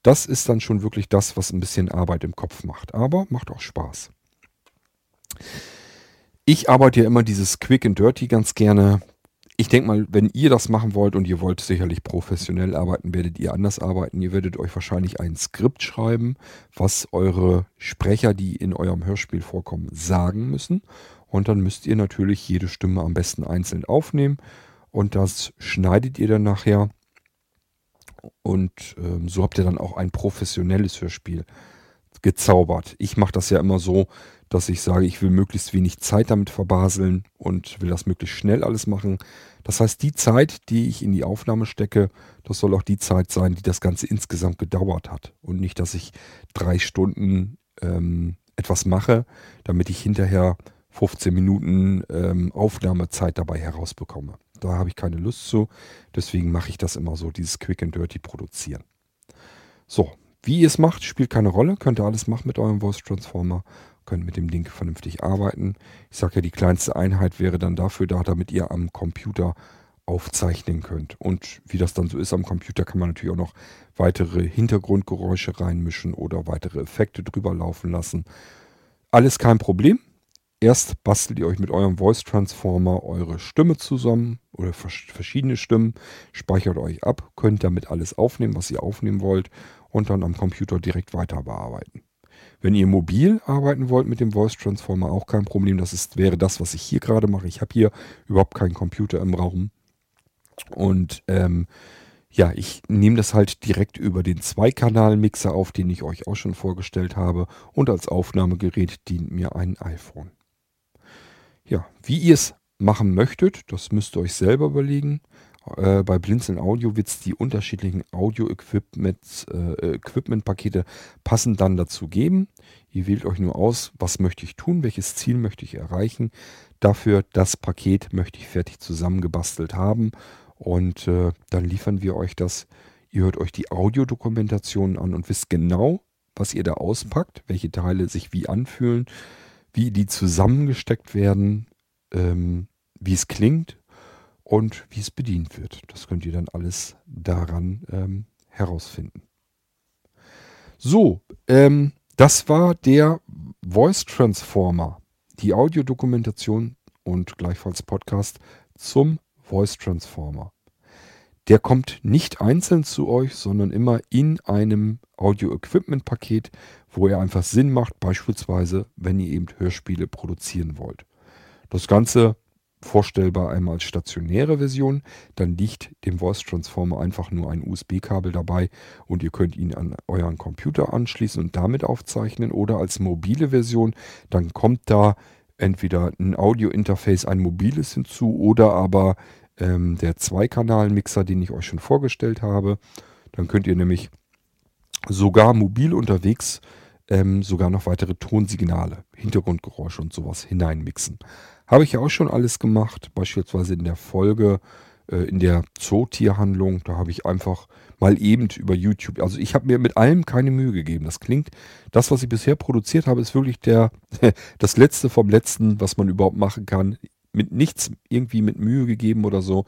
das ist dann schon wirklich das, was ein bisschen Arbeit im Kopf macht. Aber macht auch Spaß. Ich arbeite ja immer dieses Quick and Dirty ganz gerne. ich denke mal, wenn ihr das machen wollt und ihr wollt sicherlich professionell arbeiten, werdet ihr anders arbeiten. Ihr werdet euch wahrscheinlich ein Skript schreiben, was eure Sprecher, die in eurem Hörspiel vorkommen, sagen müssen. Und dann müsst ihr natürlich jede Stimme am besten einzeln aufnehmen. Und das schneidet ihr dann nachher. Und ähm, so habt ihr dann auch ein professionelles Hörspiel gezaubert. Ich mache das ja immer so, dass ich sage, ich will möglichst wenig Zeit damit verbaseln und will das möglichst schnell alles machen. Das heißt, die Zeit, die ich in die Aufnahme stecke, das soll auch die Zeit sein, die das Ganze insgesamt gedauert hat. Und nicht, dass ich drei Stunden ähm, etwas mache, damit ich hinterher 15 Minuten ähm, Aufnahmezeit dabei herausbekomme. Da habe ich keine Lust zu. Deswegen mache ich das immer so, dieses Quick and Dirty produzieren. So, wie ihr es macht, spielt keine Rolle. Könnt ihr alles machen mit eurem Voice Transformer könnt mit dem Link vernünftig arbeiten. Ich sage ja, die kleinste Einheit wäre dann dafür da, damit ihr am Computer aufzeichnen könnt. Und wie das dann so ist am Computer, kann man natürlich auch noch weitere Hintergrundgeräusche reinmischen oder weitere Effekte drüber laufen lassen. Alles kein Problem. Erst bastelt ihr euch mit eurem Voice Transformer eure Stimme zusammen oder verschiedene Stimmen, speichert euch ab, könnt damit alles aufnehmen, was ihr aufnehmen wollt und dann am Computer direkt weiter bearbeiten. Wenn ihr mobil arbeiten wollt mit dem Voice Transformer, auch kein Problem. Das ist, wäre das, was ich hier gerade mache. Ich habe hier überhaupt keinen Computer im Raum. Und ähm, ja, ich nehme das halt direkt über den Zweikanal-Mixer auf, den ich euch auch schon vorgestellt habe. Und als Aufnahmegerät dient mir ein iPhone. Ja, wie ihr es machen möchtet, das müsst ihr euch selber überlegen. Äh, bei Blinzeln Audio wird es die unterschiedlichen Audio-Equipment-Pakete äh, passend dann dazu geben. Ihr wählt euch nur aus, was möchte ich tun, welches Ziel möchte ich erreichen. Dafür das Paket möchte ich fertig zusammengebastelt haben und äh, dann liefern wir euch das. Ihr hört euch die Audiodokumentation an und wisst genau, was ihr da auspackt, welche Teile sich wie anfühlen, wie die zusammengesteckt werden, ähm, wie es klingt und wie es bedient wird. Das könnt ihr dann alles daran ähm, herausfinden. So, ähm, das war der Voice Transformer, die Audiodokumentation und gleichfalls Podcast zum Voice Transformer. Der kommt nicht einzeln zu euch, sondern immer in einem Audio-Equipment-Paket, wo er einfach Sinn macht, beispielsweise, wenn ihr eben Hörspiele produzieren wollt. Das Ganze vorstellbar einmal als stationäre Version. Dann liegt dem Voice Transformer einfach nur ein USB-Kabel dabei und ihr könnt ihn an euren Computer anschließen und damit aufzeichnen oder als mobile Version. Dann kommt da entweder ein Audio-Interface, ein mobiles hinzu oder aber ähm, der Zweikanal-Mixer, den ich euch schon vorgestellt habe. Dann könnt ihr nämlich sogar mobil unterwegs ähm, sogar noch weitere Tonsignale, Hintergrundgeräusche und sowas hineinmixen. Habe ich ja auch schon alles gemacht, beispielsweise in der Folge, äh, in der Zootierhandlung. Da habe ich einfach mal eben über YouTube, also ich habe mir mit allem keine Mühe gegeben. Das klingt, das, was ich bisher produziert habe, ist wirklich der, das Letzte vom Letzten, was man überhaupt machen kann. Mit nichts irgendwie mit Mühe gegeben oder so.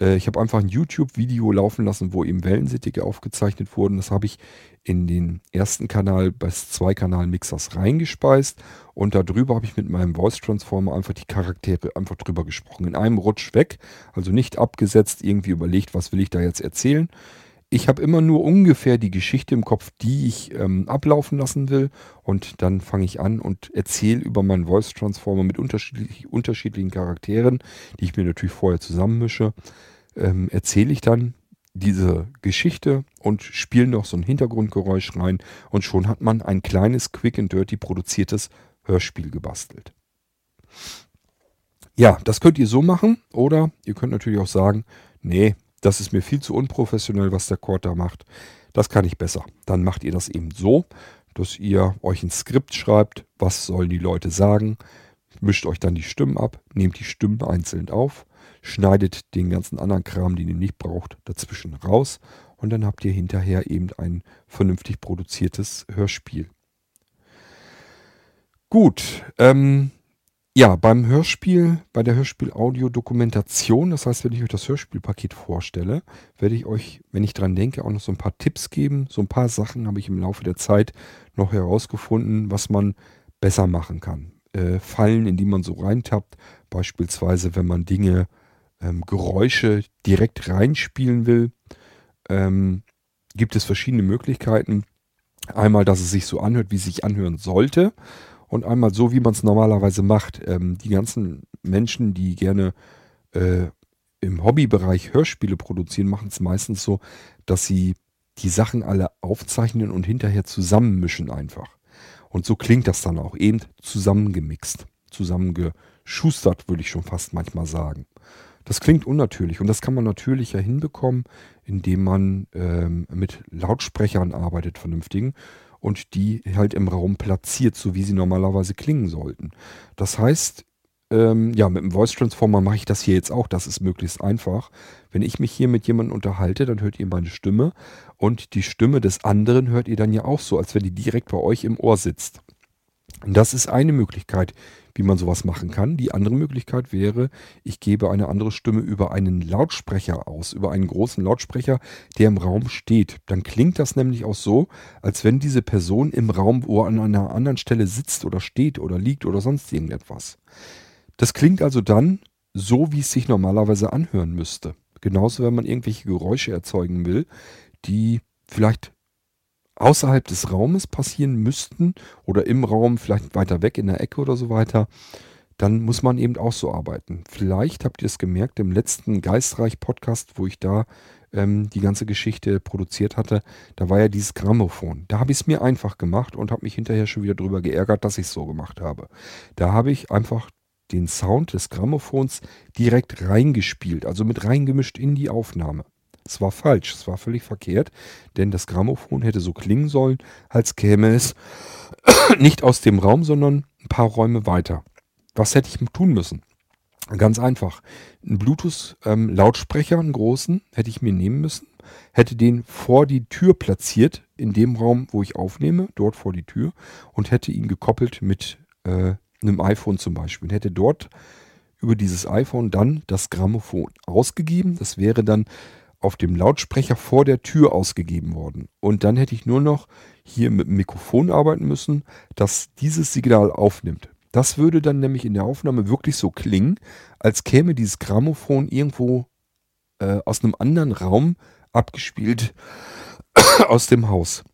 Äh, ich habe einfach ein YouTube-Video laufen lassen, wo eben Wellensittige aufgezeichnet wurden. Das habe ich in den ersten Kanal des Zweikanal-Mixers reingespeist und darüber habe ich mit meinem Voice Transformer einfach die Charaktere einfach drüber gesprochen. In einem Rutsch weg, also nicht abgesetzt, irgendwie überlegt, was will ich da jetzt erzählen. Ich habe immer nur ungefähr die Geschichte im Kopf, die ich ähm, ablaufen lassen will. Und dann fange ich an und erzähle über meinen Voice Transformer mit unterschiedlich, unterschiedlichen Charakteren, die ich mir natürlich vorher zusammenmische. Ähm, erzähle ich dann diese Geschichte und spiele noch so ein Hintergrundgeräusch rein. Und schon hat man ein kleines Quick and Dirty produziertes Hörspiel gebastelt. Ja, das könnt ihr so machen. Oder ihr könnt natürlich auch sagen, nee, das ist mir viel zu unprofessionell, was der Cord da macht. Das kann ich besser. Dann macht ihr das eben so, dass ihr euch ein Skript schreibt, was sollen die Leute sagen, mischt euch dann die Stimmen ab, nehmt die Stimmen einzeln auf, schneidet den ganzen anderen Kram, den ihr nicht braucht, dazwischen raus und dann habt ihr hinterher eben ein vernünftig produziertes Hörspiel. Gut, ähm, ja, beim Hörspiel, bei der Hörspiel-Audio-Dokumentation, das heißt, wenn ich euch das Hörspielpaket vorstelle, werde ich euch, wenn ich dran denke, auch noch so ein paar Tipps geben. So ein paar Sachen habe ich im Laufe der Zeit noch herausgefunden, was man besser machen kann. Äh, Fallen, in die man so reintappt, beispielsweise, wenn man Dinge ähm, Geräusche direkt reinspielen will, ähm, gibt es verschiedene Möglichkeiten. Einmal, dass es sich so anhört, wie es sich anhören sollte. Und einmal so, wie man es normalerweise macht. Ähm, die ganzen Menschen, die gerne äh, im Hobbybereich Hörspiele produzieren, machen es meistens so, dass sie die Sachen alle aufzeichnen und hinterher zusammenmischen einfach. Und so klingt das dann auch eben zusammengemixt, zusammengeschustert, würde ich schon fast manchmal sagen. Das klingt unnatürlich und das kann man natürlicher hinbekommen, indem man ähm, mit Lautsprechern arbeitet, vernünftigen, und die halt im Raum platziert, so wie sie normalerweise klingen sollten. Das heißt, ähm, ja, mit dem Voice Transformer mache ich das hier jetzt auch. Das ist möglichst einfach. Wenn ich mich hier mit jemandem unterhalte, dann hört ihr meine Stimme und die Stimme des anderen hört ihr dann ja auch so, als wenn die direkt bei euch im Ohr sitzt. Und das ist eine Möglichkeit, wie man sowas machen kann. Die andere Möglichkeit wäre, ich gebe eine andere Stimme über einen Lautsprecher aus, über einen großen Lautsprecher, der im Raum steht. Dann klingt das nämlich auch so, als wenn diese Person im Raum wo an einer anderen Stelle sitzt oder steht oder liegt oder sonst irgendetwas. Das klingt also dann so, wie es sich normalerweise anhören müsste. Genauso, wenn man irgendwelche Geräusche erzeugen will, die vielleicht außerhalb des Raumes passieren müssten oder im Raum, vielleicht weiter weg in der Ecke oder so weiter, dann muss man eben auch so arbeiten. Vielleicht habt ihr es gemerkt im letzten Geistreich-Podcast, wo ich da ähm, die ganze Geschichte produziert hatte, da war ja dieses Grammophon. Da habe ich es mir einfach gemacht und habe mich hinterher schon wieder darüber geärgert, dass ich es so gemacht habe. Da habe ich einfach den Sound des Grammophons direkt reingespielt, also mit reingemischt in die Aufnahme. Es war falsch, es war völlig verkehrt, denn das Grammophon hätte so klingen sollen, als käme es nicht aus dem Raum, sondern ein paar Räume weiter. Was hätte ich tun müssen? Ganz einfach. Einen Bluetooth-Lautsprecher, einen großen, hätte ich mir nehmen müssen, hätte den vor die Tür platziert, in dem Raum, wo ich aufnehme, dort vor die Tür, und hätte ihn gekoppelt mit äh, einem iPhone zum Beispiel. Und hätte dort über dieses iPhone dann das Grammophon ausgegeben. Das wäre dann auf dem Lautsprecher vor der Tür ausgegeben worden. Und dann hätte ich nur noch hier mit dem Mikrofon arbeiten müssen, das dieses Signal aufnimmt. Das würde dann nämlich in der Aufnahme wirklich so klingen, als käme dieses Grammophon irgendwo äh, aus einem anderen Raum abgespielt aus dem Haus.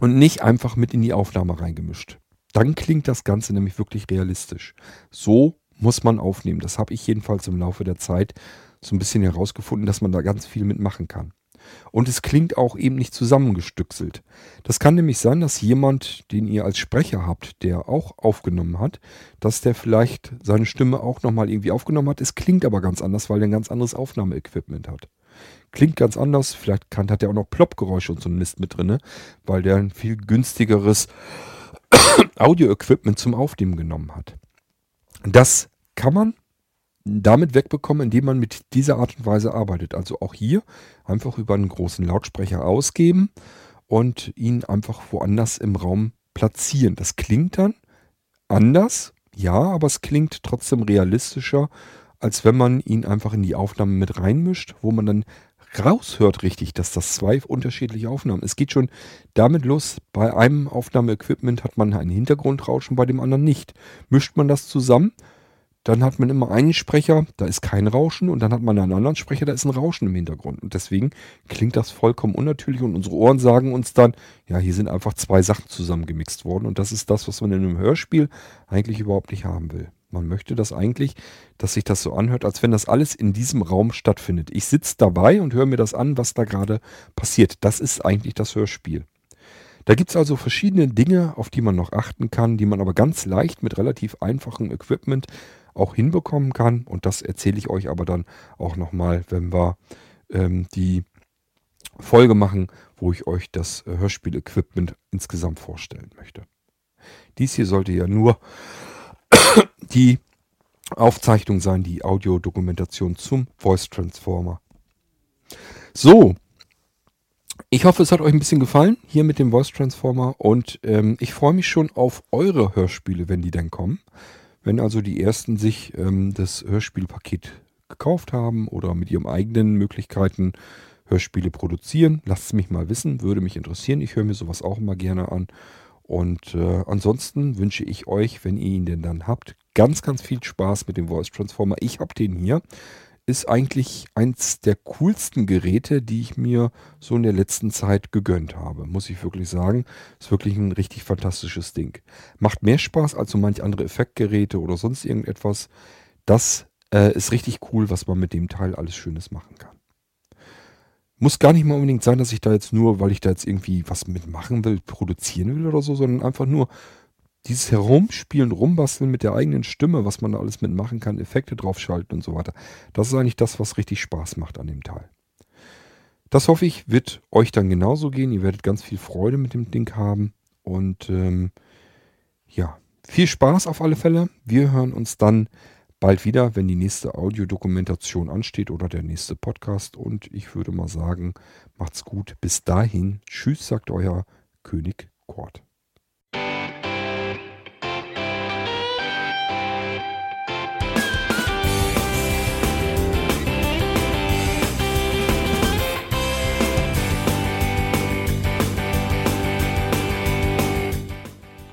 Und nicht einfach mit in die Aufnahme reingemischt. Dann klingt das Ganze nämlich wirklich realistisch. So muss man aufnehmen. Das habe ich jedenfalls im Laufe der Zeit so ein bisschen herausgefunden, dass man da ganz viel mitmachen kann. Und es klingt auch eben nicht zusammengestückselt. Das kann nämlich sein, dass jemand, den ihr als Sprecher habt, der auch aufgenommen hat, dass der vielleicht seine Stimme auch nochmal irgendwie aufgenommen hat. Es klingt aber ganz anders, weil der ein ganz anderes Aufnahmeequipment hat. Klingt ganz anders. Vielleicht kann, hat er auch noch Ploppgeräusche und so ein Mist mit drin, weil der ein viel günstigeres Audio-Equipment zum Aufnehmen genommen hat. Das kann man damit wegbekommen, indem man mit dieser Art und Weise arbeitet. Also auch hier einfach über einen großen Lautsprecher ausgeben und ihn einfach woanders im Raum platzieren. Das klingt dann anders, ja, aber es klingt trotzdem realistischer, als wenn man ihn einfach in die Aufnahme mit reinmischt, wo man dann raushört richtig, dass das zwei unterschiedliche Aufnahmen. Es geht schon damit los, bei einem Aufnahmeequipment hat man ein Hintergrundrauschen, bei dem anderen nicht. Mischt man das zusammen, dann hat man immer einen Sprecher, da ist kein Rauschen und dann hat man einen anderen Sprecher, da ist ein Rauschen im Hintergrund. Und deswegen klingt das vollkommen unnatürlich und unsere Ohren sagen uns dann, ja, hier sind einfach zwei Sachen zusammengemixt worden und das ist das, was man in einem Hörspiel eigentlich überhaupt nicht haben will. Man möchte das eigentlich, dass sich das so anhört, als wenn das alles in diesem Raum stattfindet. Ich sitze dabei und höre mir das an, was da gerade passiert. Das ist eigentlich das Hörspiel. Da gibt es also verschiedene Dinge, auf die man noch achten kann, die man aber ganz leicht mit relativ einfachem Equipment auch hinbekommen kann. Und das erzähle ich euch aber dann auch nochmal, wenn wir ähm, die Folge machen, wo ich euch das äh, Hörspiel-Equipment insgesamt vorstellen möchte. Dies hier sollte ja nur die Aufzeichnung sein, die Audiodokumentation zum Voice Transformer. So, ich hoffe, es hat euch ein bisschen gefallen hier mit dem Voice Transformer und ähm, ich freue mich schon auf eure Hörspiele, wenn die dann kommen. Wenn also die ersten sich ähm, das Hörspielpaket gekauft haben oder mit ihren eigenen Möglichkeiten Hörspiele produzieren, lasst es mich mal wissen, würde mich interessieren. Ich höre mir sowas auch immer gerne an. Und äh, ansonsten wünsche ich euch, wenn ihr ihn denn dann habt, ganz, ganz viel Spaß mit dem Voice Transformer. Ich habe den hier. Ist eigentlich eins der coolsten Geräte, die ich mir so in der letzten Zeit gegönnt habe, muss ich wirklich sagen. Ist wirklich ein richtig fantastisches Ding. Macht mehr Spaß als so manch andere Effektgeräte oder sonst irgendetwas. Das äh, ist richtig cool, was man mit dem Teil alles Schönes machen kann. Muss gar nicht mal unbedingt sein, dass ich da jetzt nur, weil ich da jetzt irgendwie was mitmachen will, produzieren will oder so, sondern einfach nur dieses Herumspielen, Rumbasteln mit der eigenen Stimme, was man da alles mitmachen kann, Effekte draufschalten und so weiter. Das ist eigentlich das, was richtig Spaß macht an dem Teil. Das hoffe ich, wird euch dann genauso gehen. Ihr werdet ganz viel Freude mit dem Ding haben. Und ähm, ja, viel Spaß auf alle Fälle. Wir hören uns dann bald wieder, wenn die nächste Audiodokumentation ansteht oder der nächste Podcast. Und ich würde mal sagen, macht's gut. Bis dahin. Tschüss, sagt euer König Kort.